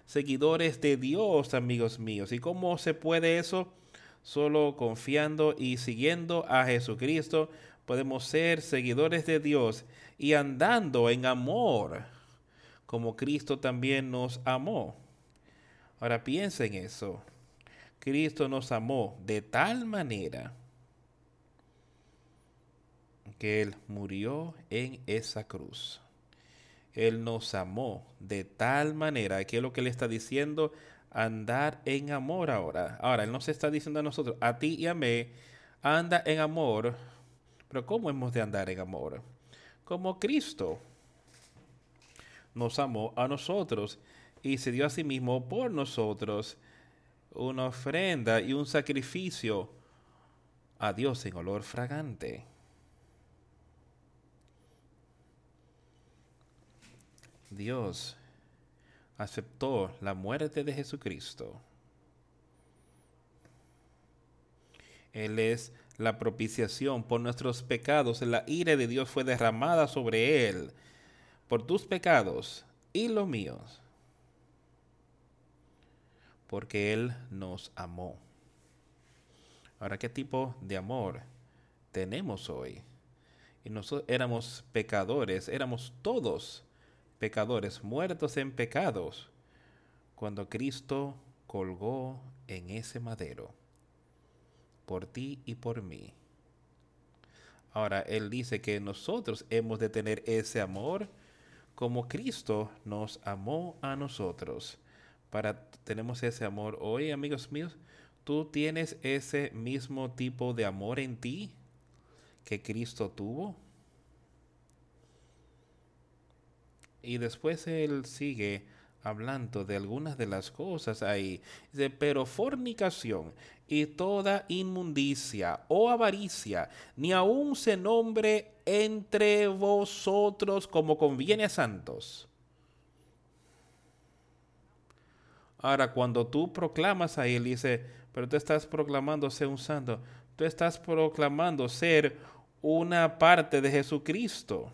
Speaker 1: seguidores de Dios, amigos míos. ¿Y cómo se puede eso? Solo confiando y siguiendo a Jesucristo podemos ser seguidores de Dios y andando en amor, como Cristo también nos amó. Ahora piensen eso. Cristo nos amó de tal manera que Él murió en esa cruz. Él nos amó de tal manera, que es lo que le está diciendo andar en amor ahora. Ahora, Él nos está diciendo a nosotros, a ti y a mí, anda en amor. Pero ¿cómo hemos de andar en amor? Como Cristo nos amó a nosotros y se dio a sí mismo por nosotros una ofrenda y un sacrificio a Dios en olor fragante. Dios aceptó la muerte de Jesucristo. Él es la propiciación por nuestros pecados. La ira de Dios fue derramada sobre Él por tus pecados y los míos. Porque Él nos amó. Ahora, ¿qué tipo de amor tenemos hoy? Y nosotros éramos pecadores, éramos todos pecadores muertos en pecados, cuando Cristo colgó en ese madero, por ti y por mí. Ahora, Él dice que nosotros hemos de tener ese amor como Cristo nos amó a nosotros. Para tenemos ese amor hoy, amigos míos, tú tienes ese mismo tipo de amor en ti que Cristo tuvo. Y después él sigue hablando de algunas de las cosas ahí. Dice, pero fornicación y toda inmundicia o avaricia, ni aun se nombre entre vosotros como conviene a santos. Ahora, cuando tú proclamas ahí, él dice, pero tú estás proclamando ser un santo, tú estás proclamando ser una parte de Jesucristo.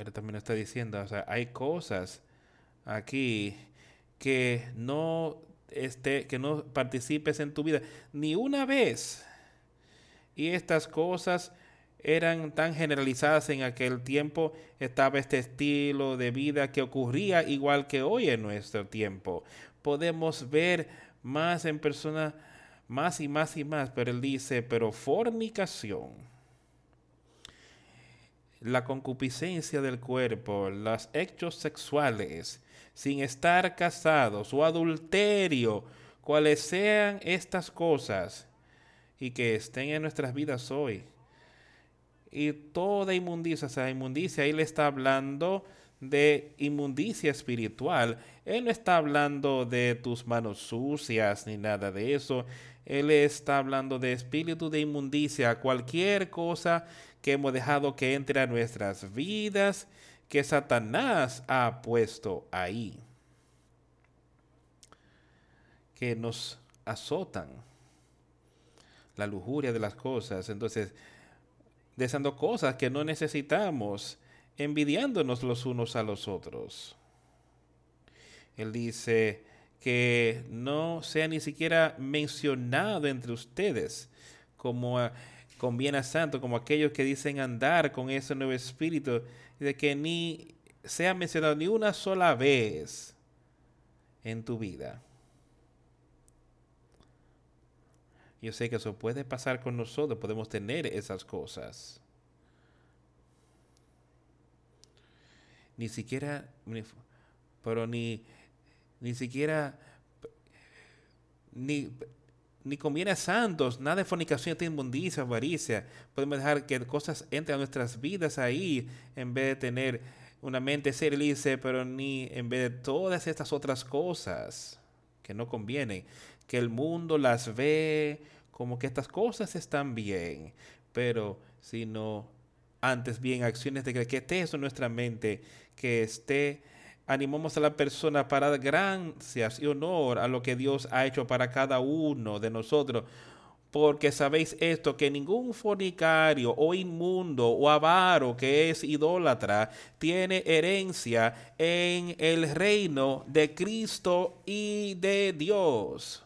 Speaker 1: Él también está diciendo, o sea, hay cosas aquí que no esté, que no participes en tu vida ni una vez. Y estas cosas eran tan generalizadas en aquel tiempo, estaba este estilo de vida que ocurría igual que hoy en nuestro tiempo. Podemos ver más en persona, más y más y más, pero él dice, pero fornicación, la concupiscencia del cuerpo, los hechos sexuales, sin estar casados o adulterio, cuales sean estas cosas y que estén en nuestras vidas hoy. Y toda inmundicia, o inmundicia, ahí le está hablando de inmundicia espiritual. Él no está hablando de tus manos sucias ni nada de eso. Él está hablando de espíritu de inmundicia, cualquier cosa que hemos dejado que entre a nuestras vidas, que Satanás ha puesto ahí, que nos azotan, la lujuria de las cosas, entonces, deseando cosas que no necesitamos, envidiándonos los unos a los otros. Él dice que no sea ni siquiera mencionado entre ustedes como conviene a santo, como aquellos que dicen andar con ese nuevo espíritu, de que ni sea mencionado ni una sola vez en tu vida. Yo sé que eso puede pasar con nosotros, podemos tener esas cosas. ni siquiera, pero ni, ni siquiera, ni, ni conviene a santos, nada de fornicación, de inmundicia, avaricia. Podemos dejar que cosas entren a nuestras vidas ahí en vez de tener una mente seria, pero ni en vez de todas estas otras cosas que no convienen, que el mundo las ve como que estas cosas están bien, pero si no antes bien acciones de que esté eso en nuestra mente, que esté, animamos a la persona para dar gracias y honor a lo que Dios ha hecho para cada uno de nosotros. Porque sabéis esto, que ningún fornicario o inmundo o avaro que es idólatra tiene herencia en el reino de Cristo y de Dios.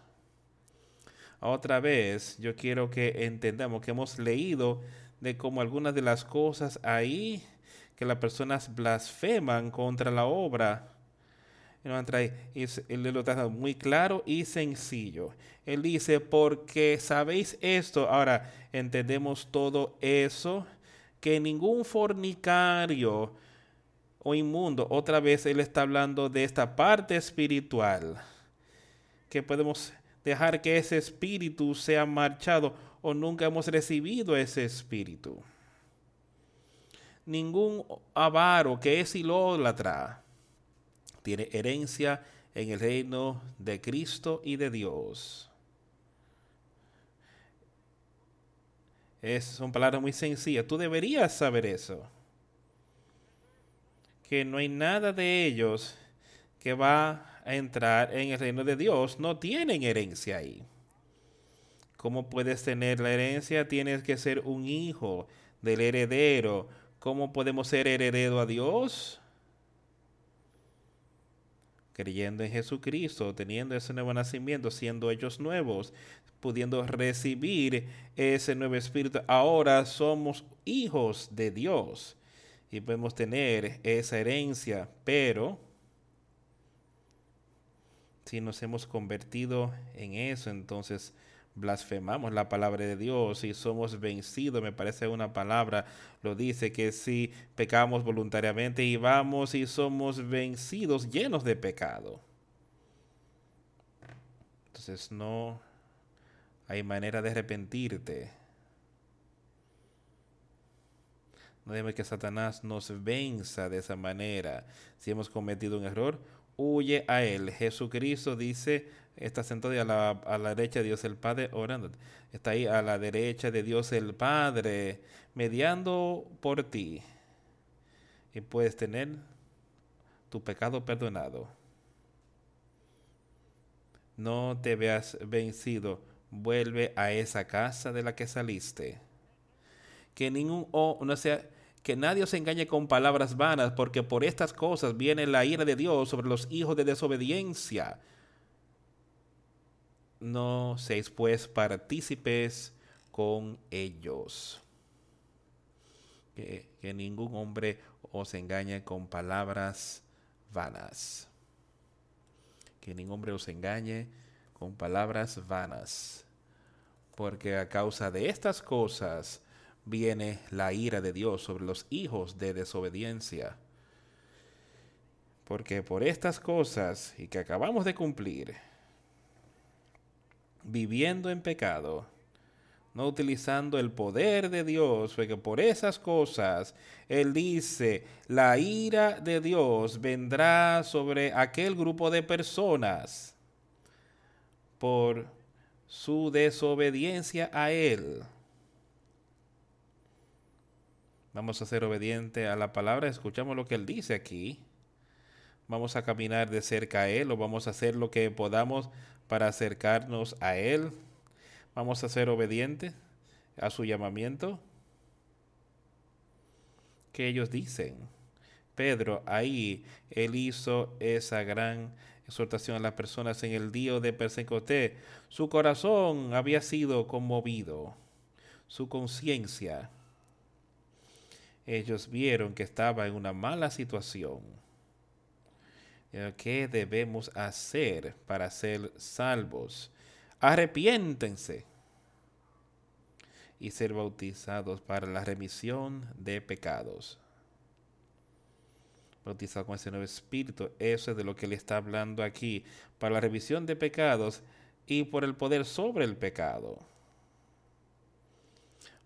Speaker 1: Otra vez, yo quiero que entendamos que hemos leído de cómo algunas de las cosas ahí que las personas blasfeman contra la obra. Él lo está muy claro y sencillo. Él dice, porque sabéis esto, ahora entendemos todo eso, que ningún fornicario o inmundo, otra vez él está hablando de esta parte espiritual, que podemos dejar que ese espíritu sea marchado o nunca hemos recibido ese espíritu ningún avaro que es ilólatra tiene herencia en el reino de Cristo y de Dios. Es, son palabras muy sencillas. Tú deberías saber eso. Que no hay nada de ellos que va a entrar en el reino de Dios. No tienen herencia ahí. ¿Cómo puedes tener la herencia? Tienes que ser un hijo del heredero ¿Cómo podemos ser heredero a Dios? Creyendo en Jesucristo, teniendo ese nuevo nacimiento, siendo ellos nuevos, pudiendo recibir ese nuevo espíritu. Ahora somos hijos de Dios y podemos tener esa herencia, pero si nos hemos convertido en eso, entonces blasfemamos la palabra de Dios y somos vencidos, me parece una palabra, lo dice que si pecamos voluntariamente y vamos y somos vencidos llenos de pecado. Entonces no hay manera de arrepentirte. No debemos que Satanás nos venza de esa manera. Si hemos cometido un error, huye a él. Jesucristo dice, está sentado a la, a la derecha de Dios el Padre orando. Está ahí a la derecha de Dios el Padre, mediando por ti. Y puedes tener tu pecado perdonado. No te veas vencido. Vuelve a esa casa de la que saliste. Que ningún o no sea que nadie os engañe con palabras vanas, porque por estas cosas viene la ira de Dios sobre los hijos de desobediencia no seáis pues partícipes con ellos. Que, que, ningún hombre os engañe con palabras vanas. Que ningún hombre os engañe con palabras vanas, porque a causa de estas cosas viene la ira de Dios sobre los hijos de desobediencia. Porque por estas cosas y que acabamos de cumplir, viviendo en pecado, no utilizando el poder de Dios, porque por esas cosas Él dice, la ira de Dios vendrá sobre aquel grupo de personas por su desobediencia a Él. Vamos a ser obedientes a la palabra, escuchamos lo que Él dice aquí. Vamos a caminar de cerca a Él o vamos a hacer lo que podamos para acercarnos a Él. Vamos a ser obedientes a su llamamiento. Que ellos dicen. Pedro, ahí él hizo esa gran exhortación a las personas en el día de Pentecostés. Su corazón había sido conmovido, su conciencia ellos vieron que estaba en una mala situación. ¿Qué debemos hacer para ser salvos? Arrepiéntense y ser bautizados para la remisión de pecados. Bautizado con ese nuevo espíritu, eso es de lo que le está hablando aquí, para la remisión de pecados y por el poder sobre el pecado.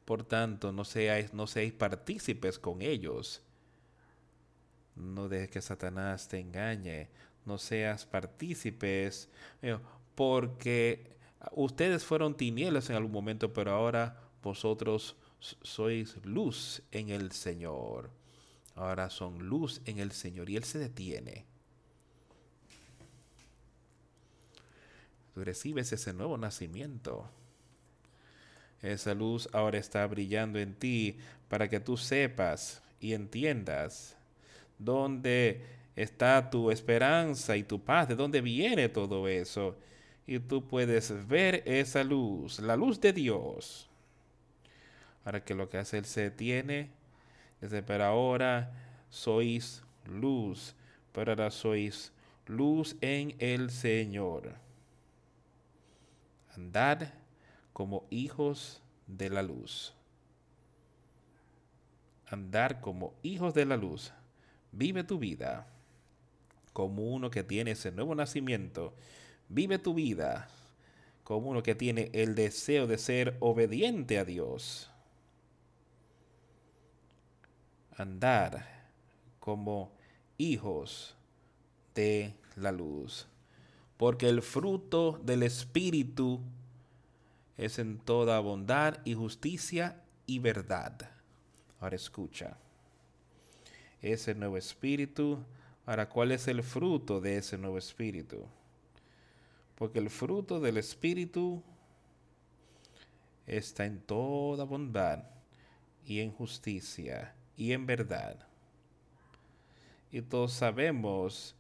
Speaker 1: Por tanto, no seáis, no seáis partícipes con ellos. No dejes que Satanás te engañe. No seas partícipes. Eh, porque ustedes fueron tinieblas en algún momento, pero ahora vosotros sois luz en el Señor. Ahora son luz en el Señor y Él se detiene. Tú recibes ese nuevo nacimiento. Esa luz ahora está brillando en ti para que tú sepas y entiendas dónde está tu esperanza y tu paz, de dónde viene todo eso. Y tú puedes ver esa luz, la luz de Dios. Ahora que lo que hace Él se tiene, desde pero ahora sois luz, pero ahora sois luz en el Señor. Andad como hijos de la luz. Andar como hijos de la luz. Vive tu vida como uno que tiene ese nuevo nacimiento. Vive tu vida como uno que tiene el deseo de ser obediente a Dios. Andar como hijos de la luz. Porque el fruto del Espíritu es en toda bondad y justicia y verdad. Ahora escucha. Ese nuevo espíritu. Ahora, ¿cuál es el fruto de ese nuevo espíritu? Porque el fruto del espíritu está en toda bondad y en justicia y en verdad. Y todos sabemos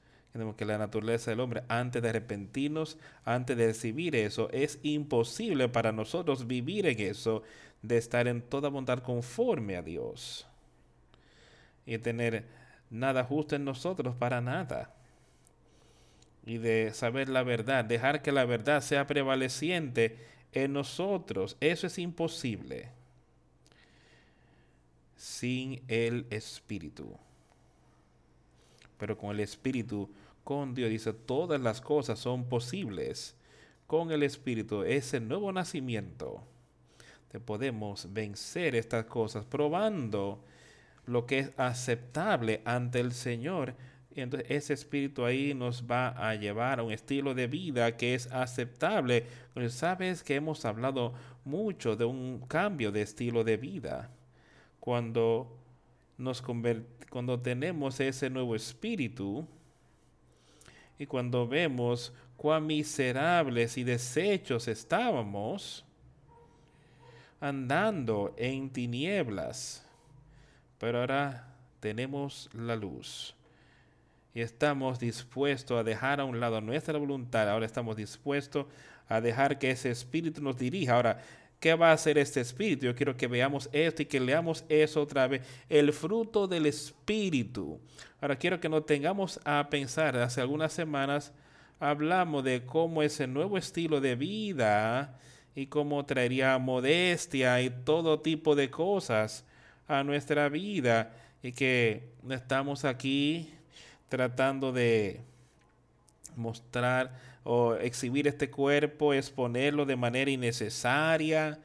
Speaker 1: que la naturaleza del hombre, antes de arrepentirnos, antes de recibir eso, es imposible para nosotros vivir en eso, de estar en toda bondad conforme a Dios. Y tener nada justo en nosotros para nada. Y de saber la verdad, dejar que la verdad sea prevaleciente en nosotros. Eso es imposible sin el Espíritu. Pero con el Espíritu con Dios. Dice, todas las cosas son posibles con el Espíritu, ese nuevo nacimiento. Te podemos vencer estas cosas probando lo que es aceptable ante el Señor. Y entonces ese espíritu ahí nos va a llevar a un estilo de vida que es aceptable. Sabes que hemos hablado mucho de un cambio de estilo de vida. Cuando nos cuando tenemos ese nuevo espíritu, y cuando vemos cuán miserables y deshechos estábamos, andando en tinieblas, pero ahora tenemos la luz y estamos dispuestos a dejar a un lado nuestra voluntad, ahora estamos dispuestos a dejar que ese espíritu nos dirija. Ahora, ¿Qué va a hacer este espíritu? Yo quiero que veamos esto y que leamos eso otra vez. El fruto del espíritu. Ahora quiero que nos tengamos a pensar. Hace algunas semanas hablamos de cómo ese nuevo estilo de vida y cómo traería modestia y todo tipo de cosas a nuestra vida y que estamos aquí tratando de mostrar o exhibir este cuerpo, exponerlo de manera innecesaria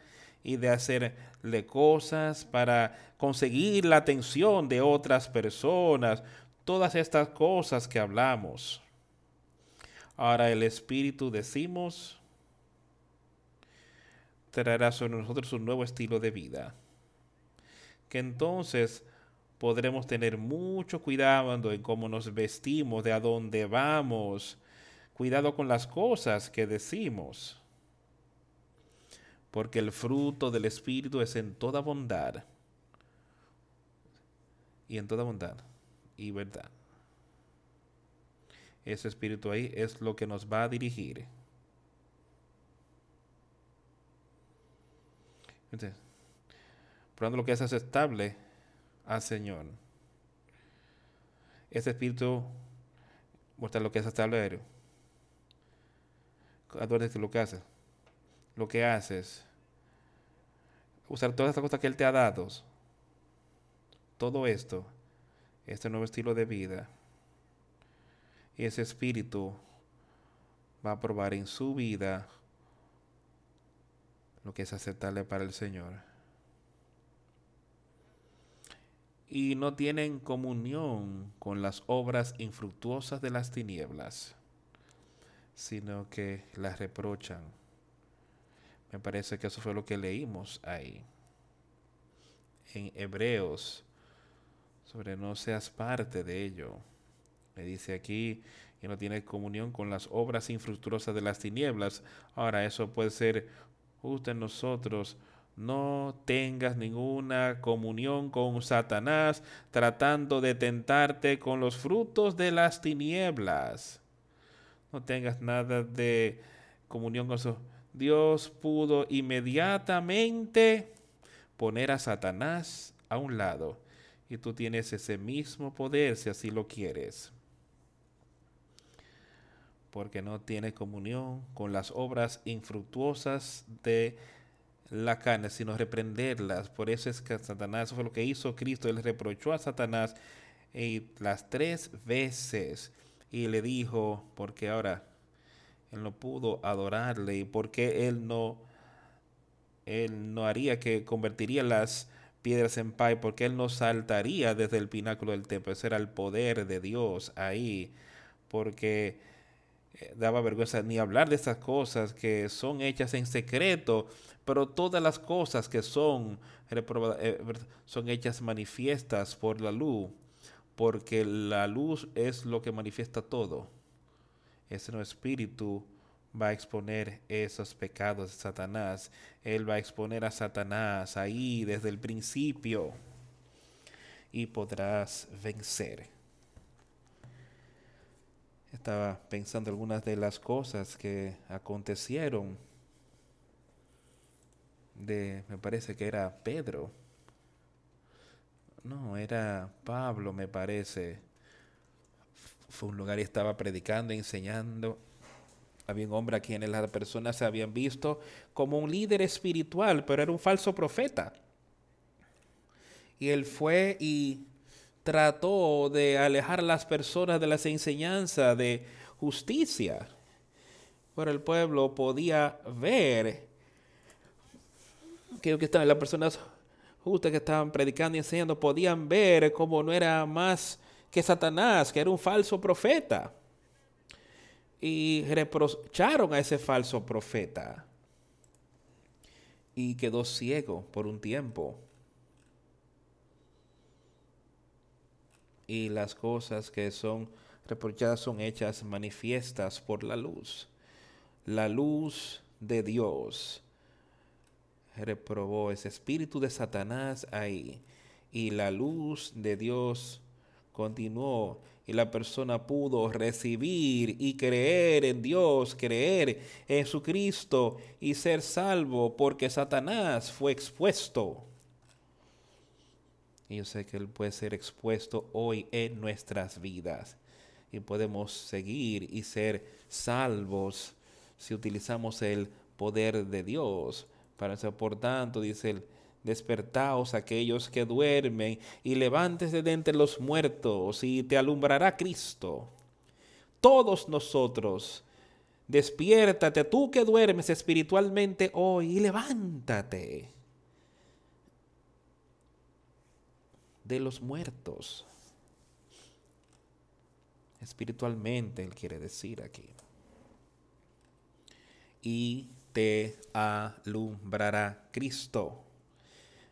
Speaker 1: y de hacerle cosas para conseguir la atención de otras personas, todas estas cosas que hablamos. Ahora el Espíritu decimos traerá sobre nosotros un nuevo estilo de vida. Que entonces podremos tener mucho cuidado en cómo nos vestimos, de a dónde vamos, cuidado con las cosas que decimos. Porque el fruto del Espíritu es en toda bondad. Y en toda bondad y verdad. Ese espíritu ahí es lo que nos va a dirigir. Entonces, probando lo que es aceptable al Señor. Ese espíritu muestra lo que es aceptable a lo que haces. Lo que haces. Usar todas estas cosas que Él te ha dado. Todo esto. Este nuevo estilo de vida y ese espíritu va a probar en su vida lo que es aceptable para el Señor. Y no tienen comunión con las obras infructuosas de las tinieblas, sino que las reprochan. Me parece que eso fue lo que leímos ahí. En Hebreos, sobre no seas parte de ello. Me dice aquí que no tiene comunión con las obras infructuosas de las tinieblas. Ahora, eso puede ser justo en nosotros. No tengas ninguna comunión con Satanás tratando de tentarte con los frutos de las tinieblas. No tengas nada de comunión con eso. Dios pudo inmediatamente poner a Satanás a un lado. Y tú tienes ese mismo poder si así lo quieres porque no tiene comunión con las obras infructuosas de la carne, sino reprenderlas. Por eso es que Satanás, eso fue lo que hizo Cristo, él reprochó a Satanás y las tres veces. Y le dijo, porque ahora él no pudo adorarle y porque él no, él no haría que convertiría las piedras en pay, porque él no saltaría desde el pináculo del templo, ese era el poder de Dios ahí, porque eh, daba vergüenza ni hablar de esas cosas que son hechas en secreto, pero todas las cosas que son, eh, son hechas manifiestas por la luz, porque la luz es lo que manifiesta todo. Ese no espíritu va a exponer esos pecados de Satanás. Él va a exponer a Satanás ahí desde el principio y podrás vencer estaba pensando algunas de las cosas que acontecieron me parece que era Pedro. No, era Pablo, me parece. Fue un lugar y estaba predicando, enseñando. Había un hombre a quien las personas se habían visto como un líder espiritual, pero era un falso profeta. Y él fue y trató de alejar a las personas de las enseñanzas de justicia. Pero el pueblo podía ver que, que estaban, las personas justas que estaban predicando y enseñando podían ver cómo no era más que Satanás, que era un falso profeta. Y reprocharon a ese falso profeta. Y quedó ciego por un tiempo. y las cosas que son reprochadas son hechas manifiestas por la luz. La luz de Dios reprobó ese espíritu de Satanás ahí y la luz de Dios continuó y la persona pudo recibir y creer en Dios, creer en su Cristo y ser salvo porque Satanás fue expuesto y yo sé que Él puede ser expuesto hoy en nuestras vidas. y podemos seguir y ser salvos si utilizamos el poder de Dios. Por tanto, dice el despertaos aquellos que duermen y levántese de entre los muertos y te alumbrará Cristo. Todos nosotros, despiértate tú que duermes espiritualmente hoy y levántate de los muertos. Espiritualmente, Él quiere decir aquí. Y te alumbrará Cristo.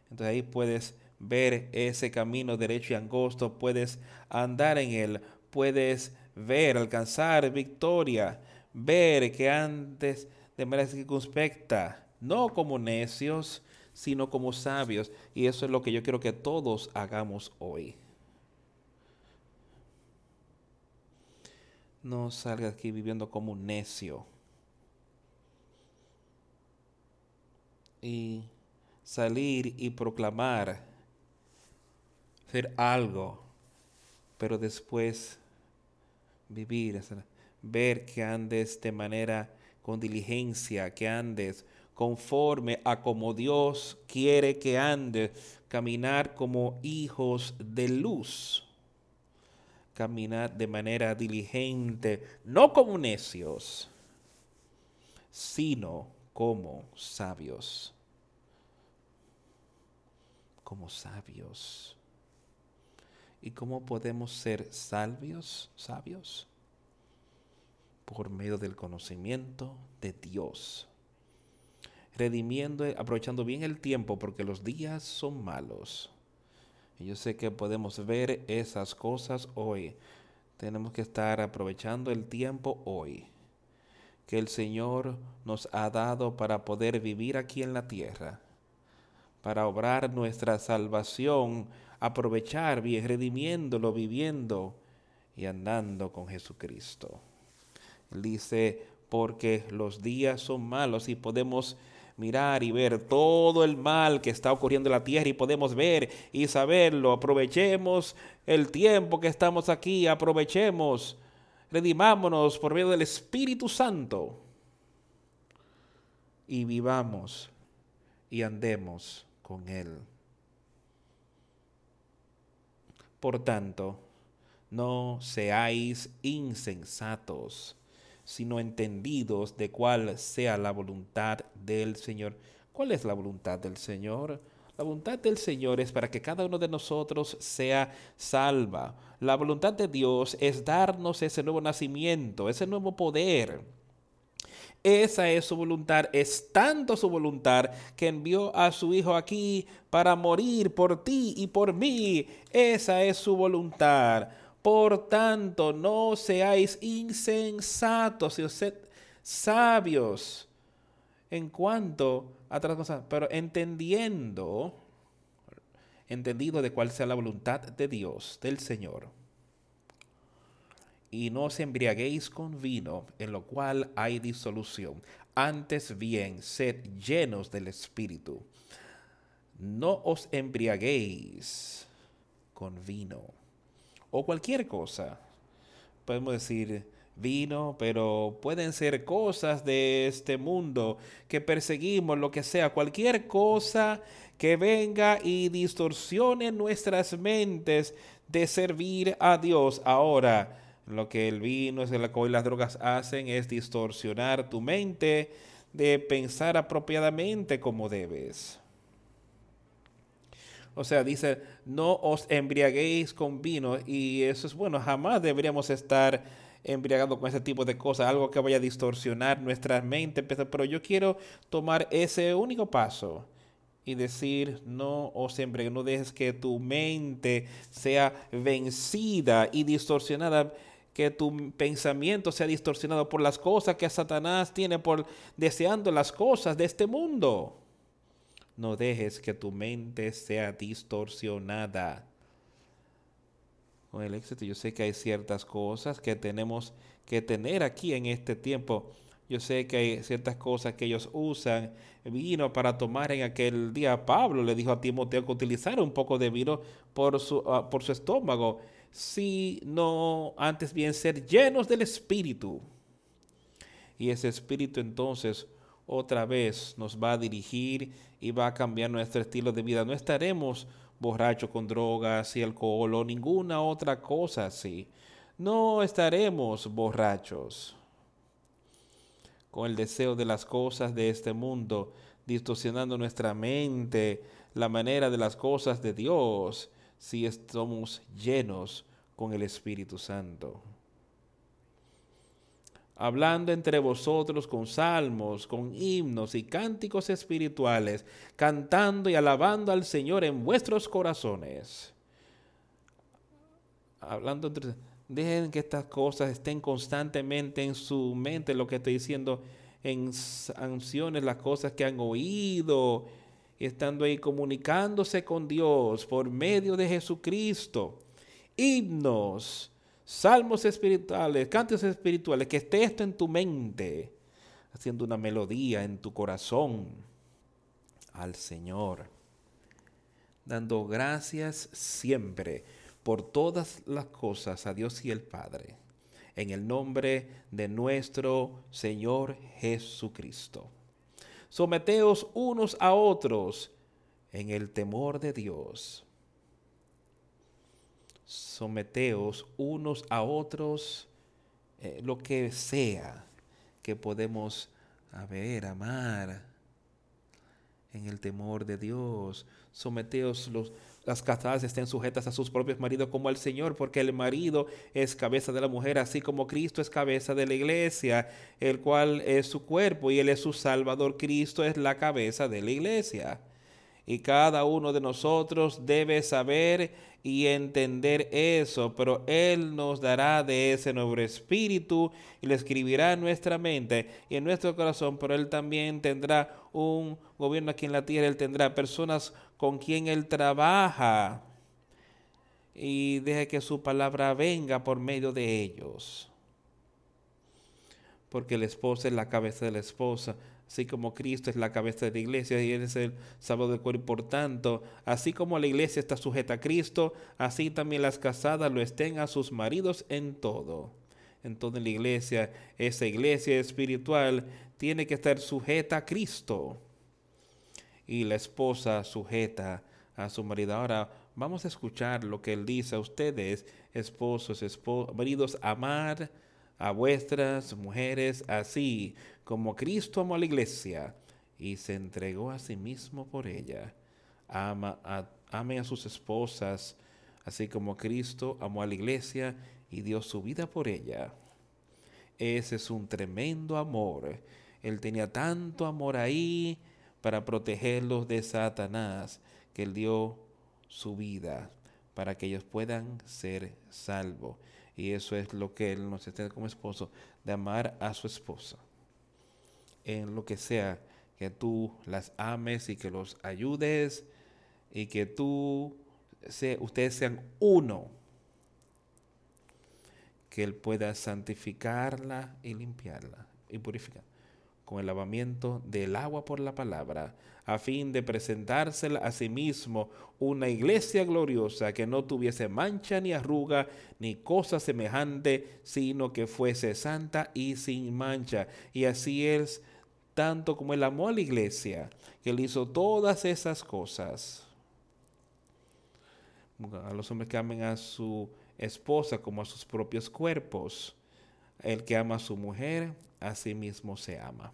Speaker 1: Entonces ahí puedes ver ese camino derecho y angosto, puedes andar en él, puedes ver, alcanzar victoria, ver que antes de manera circunspecta, no como necios, sino como sabios. Y eso es lo que yo quiero que todos hagamos hoy. No salgas aquí viviendo como un necio. Y salir y proclamar, hacer algo, pero después vivir, ver que andes de manera con diligencia, que andes conforme a como Dios quiere que andes, caminar como hijos de luz, caminar de manera diligente, no como necios, sino como sabios como sabios. ¿Y cómo podemos ser sabios? Sabios por medio del conocimiento de Dios. Redimiendo, aprovechando bien el tiempo porque los días son malos. Y yo sé que podemos ver esas cosas hoy. Tenemos que estar aprovechando el tiempo hoy que el Señor nos ha dado para poder vivir aquí en la tierra para obrar nuestra salvación, aprovechar bien, redimiéndolo, viviendo y andando con Jesucristo. dice, porque los días son malos y podemos mirar y ver todo el mal que está ocurriendo en la tierra y podemos ver y saberlo. Aprovechemos el tiempo que estamos aquí, aprovechemos, redimámonos por medio del Espíritu Santo y vivamos y andemos con Él. Por tanto, no seáis insensatos, sino entendidos de cuál sea la voluntad del Señor. ¿Cuál es la voluntad del Señor? La voluntad del Señor es para que cada uno de nosotros sea salva. La voluntad de Dios es darnos ese nuevo nacimiento, ese nuevo poder esa es su voluntad, es tanto su voluntad que envió a su Hijo aquí para morir por ti y por mí. Esa es su voluntad. Por tanto, no seáis insensatos, y sed sabios en cuanto a otras cosas, pero entendiendo, entendido de cuál sea la voluntad de Dios, del Señor y no os embriaguéis con vino, en lo cual hay disolución. Antes bien, sed llenos del Espíritu. No os embriaguéis con vino o cualquier cosa. Podemos decir vino, pero pueden ser cosas de este mundo que perseguimos, lo que sea, cualquier cosa que venga y distorsione nuestras mentes de servir a Dios. Ahora, lo que el vino, el alcohol y las drogas hacen es distorsionar tu mente de pensar apropiadamente como debes. O sea, dice, no os embriaguéis con vino y eso es bueno, jamás deberíamos estar embriagados con ese tipo de cosas, algo que vaya a distorsionar nuestra mente, pero yo quiero tomar ese único paso y decir, no os embriaguéis, no dejes que tu mente sea vencida y distorsionada que tu pensamiento sea distorsionado por las cosas que Satanás tiene por deseando las cosas de este mundo. No dejes que tu mente sea distorsionada. Con el éxito, yo sé que hay ciertas cosas que tenemos que tener aquí en este tiempo. Yo sé que hay ciertas cosas que ellos usan vino para tomar en aquel día. Pablo le dijo a Timoteo que utilizara un poco de vino por su, ah, por su estómago sino antes bien ser llenos del Espíritu. Y ese Espíritu entonces otra vez nos va a dirigir y va a cambiar nuestro estilo de vida. No estaremos borrachos con drogas y alcohol o ninguna otra cosa así. No estaremos borrachos con el deseo de las cosas de este mundo, distorsionando nuestra mente, la manera de las cosas de Dios, si estamos llenos con el Espíritu Santo. Hablando entre vosotros con salmos, con himnos y cánticos espirituales, cantando y alabando al Señor en vuestros corazones. Hablando entre Dejen que estas cosas estén constantemente en su mente, lo que estoy diciendo, en sanciones, las cosas que han oído, estando ahí comunicándose con Dios por medio de Jesucristo. Himnos, salmos espirituales, cantos espirituales, que esté esto en tu mente, haciendo una melodía en tu corazón al Señor, dando gracias siempre por todas las cosas a Dios y el Padre, en el nombre de nuestro Señor Jesucristo. Someteos unos a otros en el temor de Dios. Someteos unos a otros eh, lo que sea que podemos ver, amar en el temor de Dios. Someteos los las casadas estén sujetas a sus propios maridos como al Señor, porque el marido es cabeza de la mujer, así como Cristo es cabeza de la iglesia, el cual es su cuerpo y Él es su Salvador. Cristo es la cabeza de la iglesia. Y cada uno de nosotros debe saber y entender eso, pero Él nos dará de ese nuevo espíritu y le escribirá en nuestra mente y en nuestro corazón, pero Él también tendrá un gobierno aquí en la tierra, Él tendrá personas con quien Él trabaja y deje que su palabra venga por medio de ellos. Porque el esposo es la cabeza de la esposa, así como Cristo es la cabeza de la iglesia y Él es el salvador del cuerpo. Por tanto, así como la iglesia está sujeta a Cristo, así también las casadas lo estén a sus maridos en todo. En toda la iglesia, esa iglesia espiritual tiene que estar sujeta a Cristo y la esposa sujeta a su marido. Ahora vamos a escuchar lo que él dice a ustedes, esposos, maridos, amar a vuestras mujeres así como Cristo amó a la iglesia y se entregó a sí mismo por ella. Ama a, amen a sus esposas así como Cristo amó a la iglesia y dio su vida por ella. Ese es un tremendo amor. Él tenía tanto amor ahí para protegerlos de Satanás, que Él dio su vida para que ellos puedan ser salvos. Y eso es lo que Él nos está como esposo, de amar a su esposa. En lo que sea, que tú las ames y que los ayudes y que tú, ustedes sean uno. Que Él pueda santificarla y limpiarla y purificarla con el lavamiento del agua por la palabra, a fin de presentársela a sí mismo una iglesia gloriosa que no tuviese mancha ni arruga ni cosa semejante, sino que fuese santa y sin mancha. Y así es tanto como el amó a la iglesia, que él hizo todas esas cosas. A los hombres que amen a su esposa como a sus propios cuerpos. El que ama a su mujer, a sí mismo se ama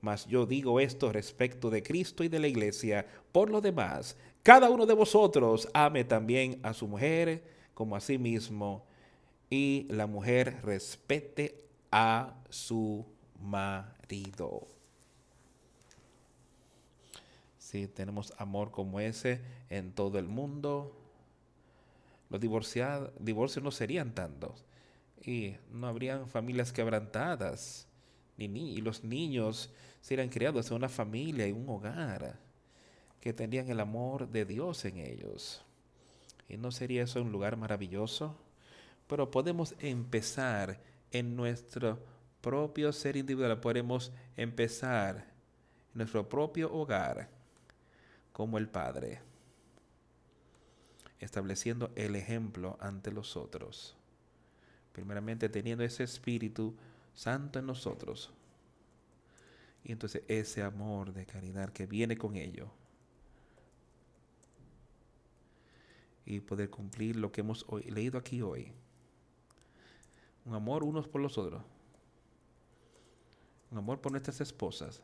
Speaker 1: mas yo digo esto respecto de Cristo y de la iglesia. Por lo demás, cada uno de vosotros ame también a su mujer como a sí mismo y la mujer respete a su marido. Si tenemos amor como ese en todo el mundo, los divorcios no serían tantos y no habrían familias quebrantadas ni, ni y los niños serán criados en una familia, en un hogar, que tendrían el amor de Dios en ellos. ¿Y no sería eso un lugar maravilloso? Pero podemos empezar en nuestro propio ser individual, podemos empezar en nuestro propio hogar como el Padre, estableciendo el ejemplo ante los otros. Primeramente teniendo ese Espíritu Santo en nosotros. Y entonces ese amor de caridad que viene con ello. Y poder cumplir lo que hemos leído aquí hoy. Un amor unos por los otros. Un amor por nuestras esposas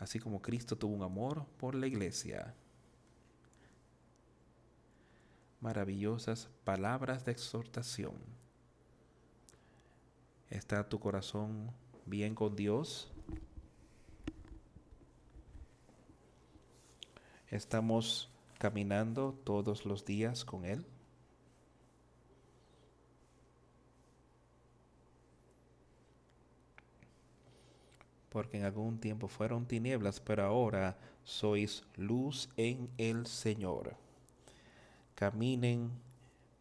Speaker 1: así como Cristo tuvo un amor por la iglesia. Maravillosas palabras de exhortación. ¿Está tu corazón bien con Dios? ¿Estamos caminando todos los días con Él? porque en algún tiempo fueron tinieblas, pero ahora sois luz en el Señor. Caminen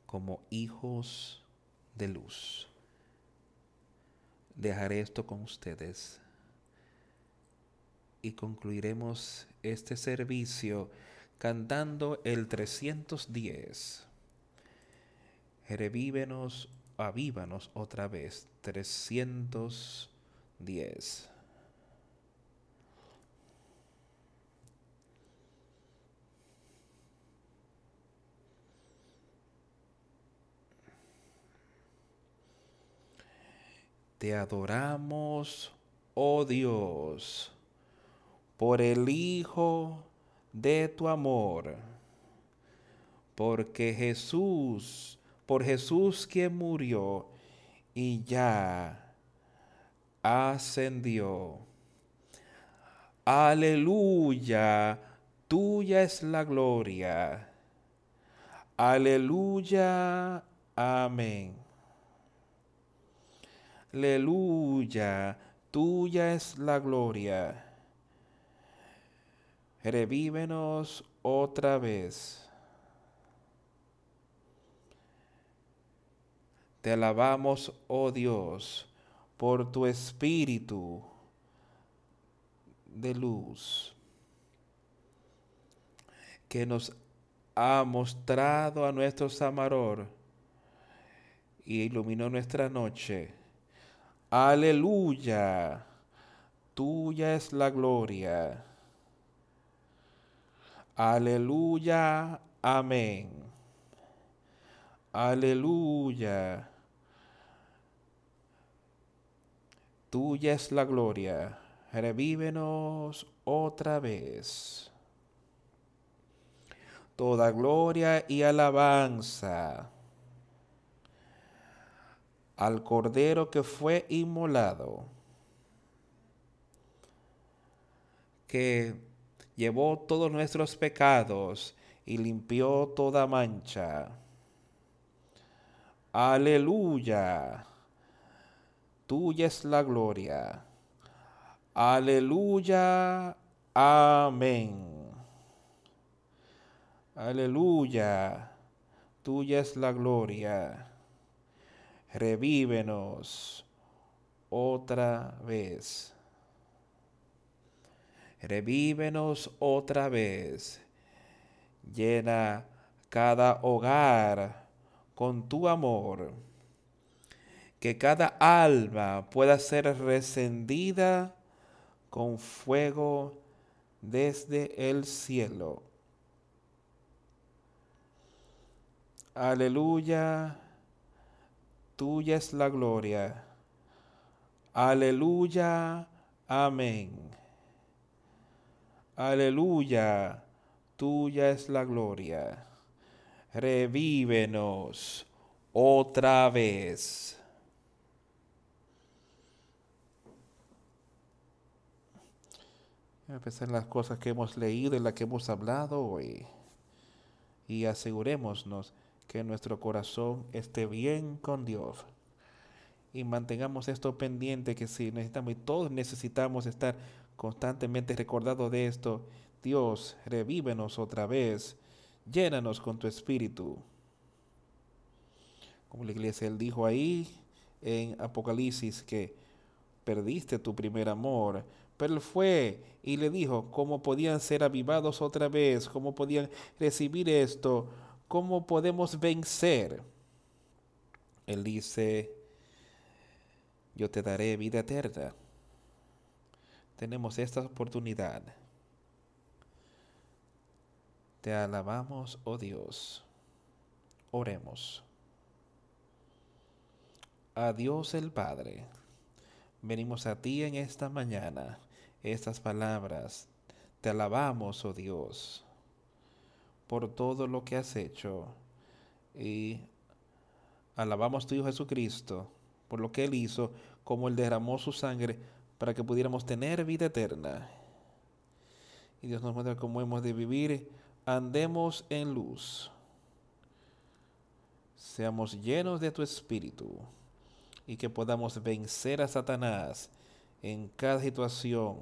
Speaker 1: como hijos de luz. Dejaré esto con ustedes y concluiremos este servicio cantando el 310. Revívenos, avívanos otra vez. 310. Te adoramos, oh Dios, por el Hijo de tu amor, porque Jesús, por Jesús que murió y ya ascendió. Aleluya, tuya es la gloria. Aleluya, amén. Aleluya, tuya es la gloria. Revívenos otra vez. Te alabamos, oh Dios, por tu espíritu de luz que nos ha mostrado a nuestro Samaror y iluminó nuestra noche Aleluya. Tuya es la gloria. Aleluya. Amén. Aleluya. Tuya es la gloria. Revívenos otra vez. Toda gloria y alabanza al Cordero que fue inmolado, que llevó todos nuestros pecados y limpió toda mancha. Aleluya. Tuya es la gloria. Aleluya. Amén. Aleluya. Tuya es la gloria revívenos otra vez. Revívenos otra vez. Llena cada hogar con tu amor. Que cada alma pueda ser recendida con fuego desde el cielo. Aleluya tuya es la gloria. Aleluya, amén. Aleluya, tuya es la gloria. Revívenos otra vez. Empezar en las cosas que hemos leído y las que hemos hablado hoy. Y asegurémonos que nuestro corazón esté bien con Dios y mantengamos esto pendiente que si necesitamos y todos necesitamos estar constantemente recordados de esto. Dios, revívenos otra vez, llénanos con tu espíritu. Como la iglesia, él dijo ahí en Apocalipsis que perdiste tu primer amor, pero él fue y le dijo cómo podían ser avivados otra vez, cómo podían recibir esto, cómo podemos vencer. Él dice, yo te daré vida eterna. Tenemos esta oportunidad. Te alabamos, oh Dios. Oremos. A Dios el Padre, venimos a ti en esta mañana, estas palabras. Te alabamos, oh Dios, por todo lo que has hecho. Y alabamos a tu Hijo Jesucristo por lo que Él hizo, como Él derramó su sangre para que pudiéramos tener vida eterna. Y Dios nos muestra cómo hemos de vivir. Andemos en luz. Seamos llenos de tu espíritu y que podamos vencer a Satanás en cada situación,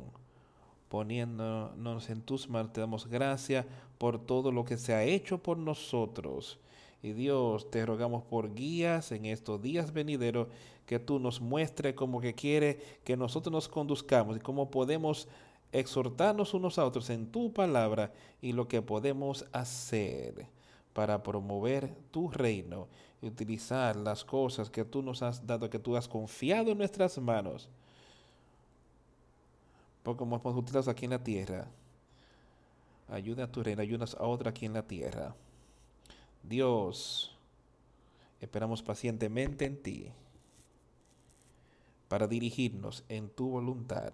Speaker 1: poniéndonos en tus manos. Te damos gracias por todo lo que se ha hecho por nosotros y Dios, te rogamos por guías en estos días venideros, que tú nos muestres como que quiere que nosotros nos conduzcamos y cómo podemos exhortarnos unos a otros en tu palabra y lo que podemos hacer para promover tu reino y utilizar las cosas que tú nos has dado, que tú has confiado en nuestras manos, porque como hemos utilizado aquí en la tierra. Ayuda a tu reino, ayudas a otra aquí en la tierra. Dios, esperamos pacientemente en ti para dirigirnos en tu voluntad.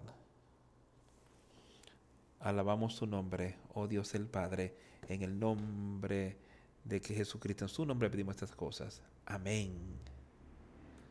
Speaker 1: Alabamos tu nombre, oh Dios el Padre, en el nombre de que Jesucristo, en su nombre pedimos estas cosas. Amén.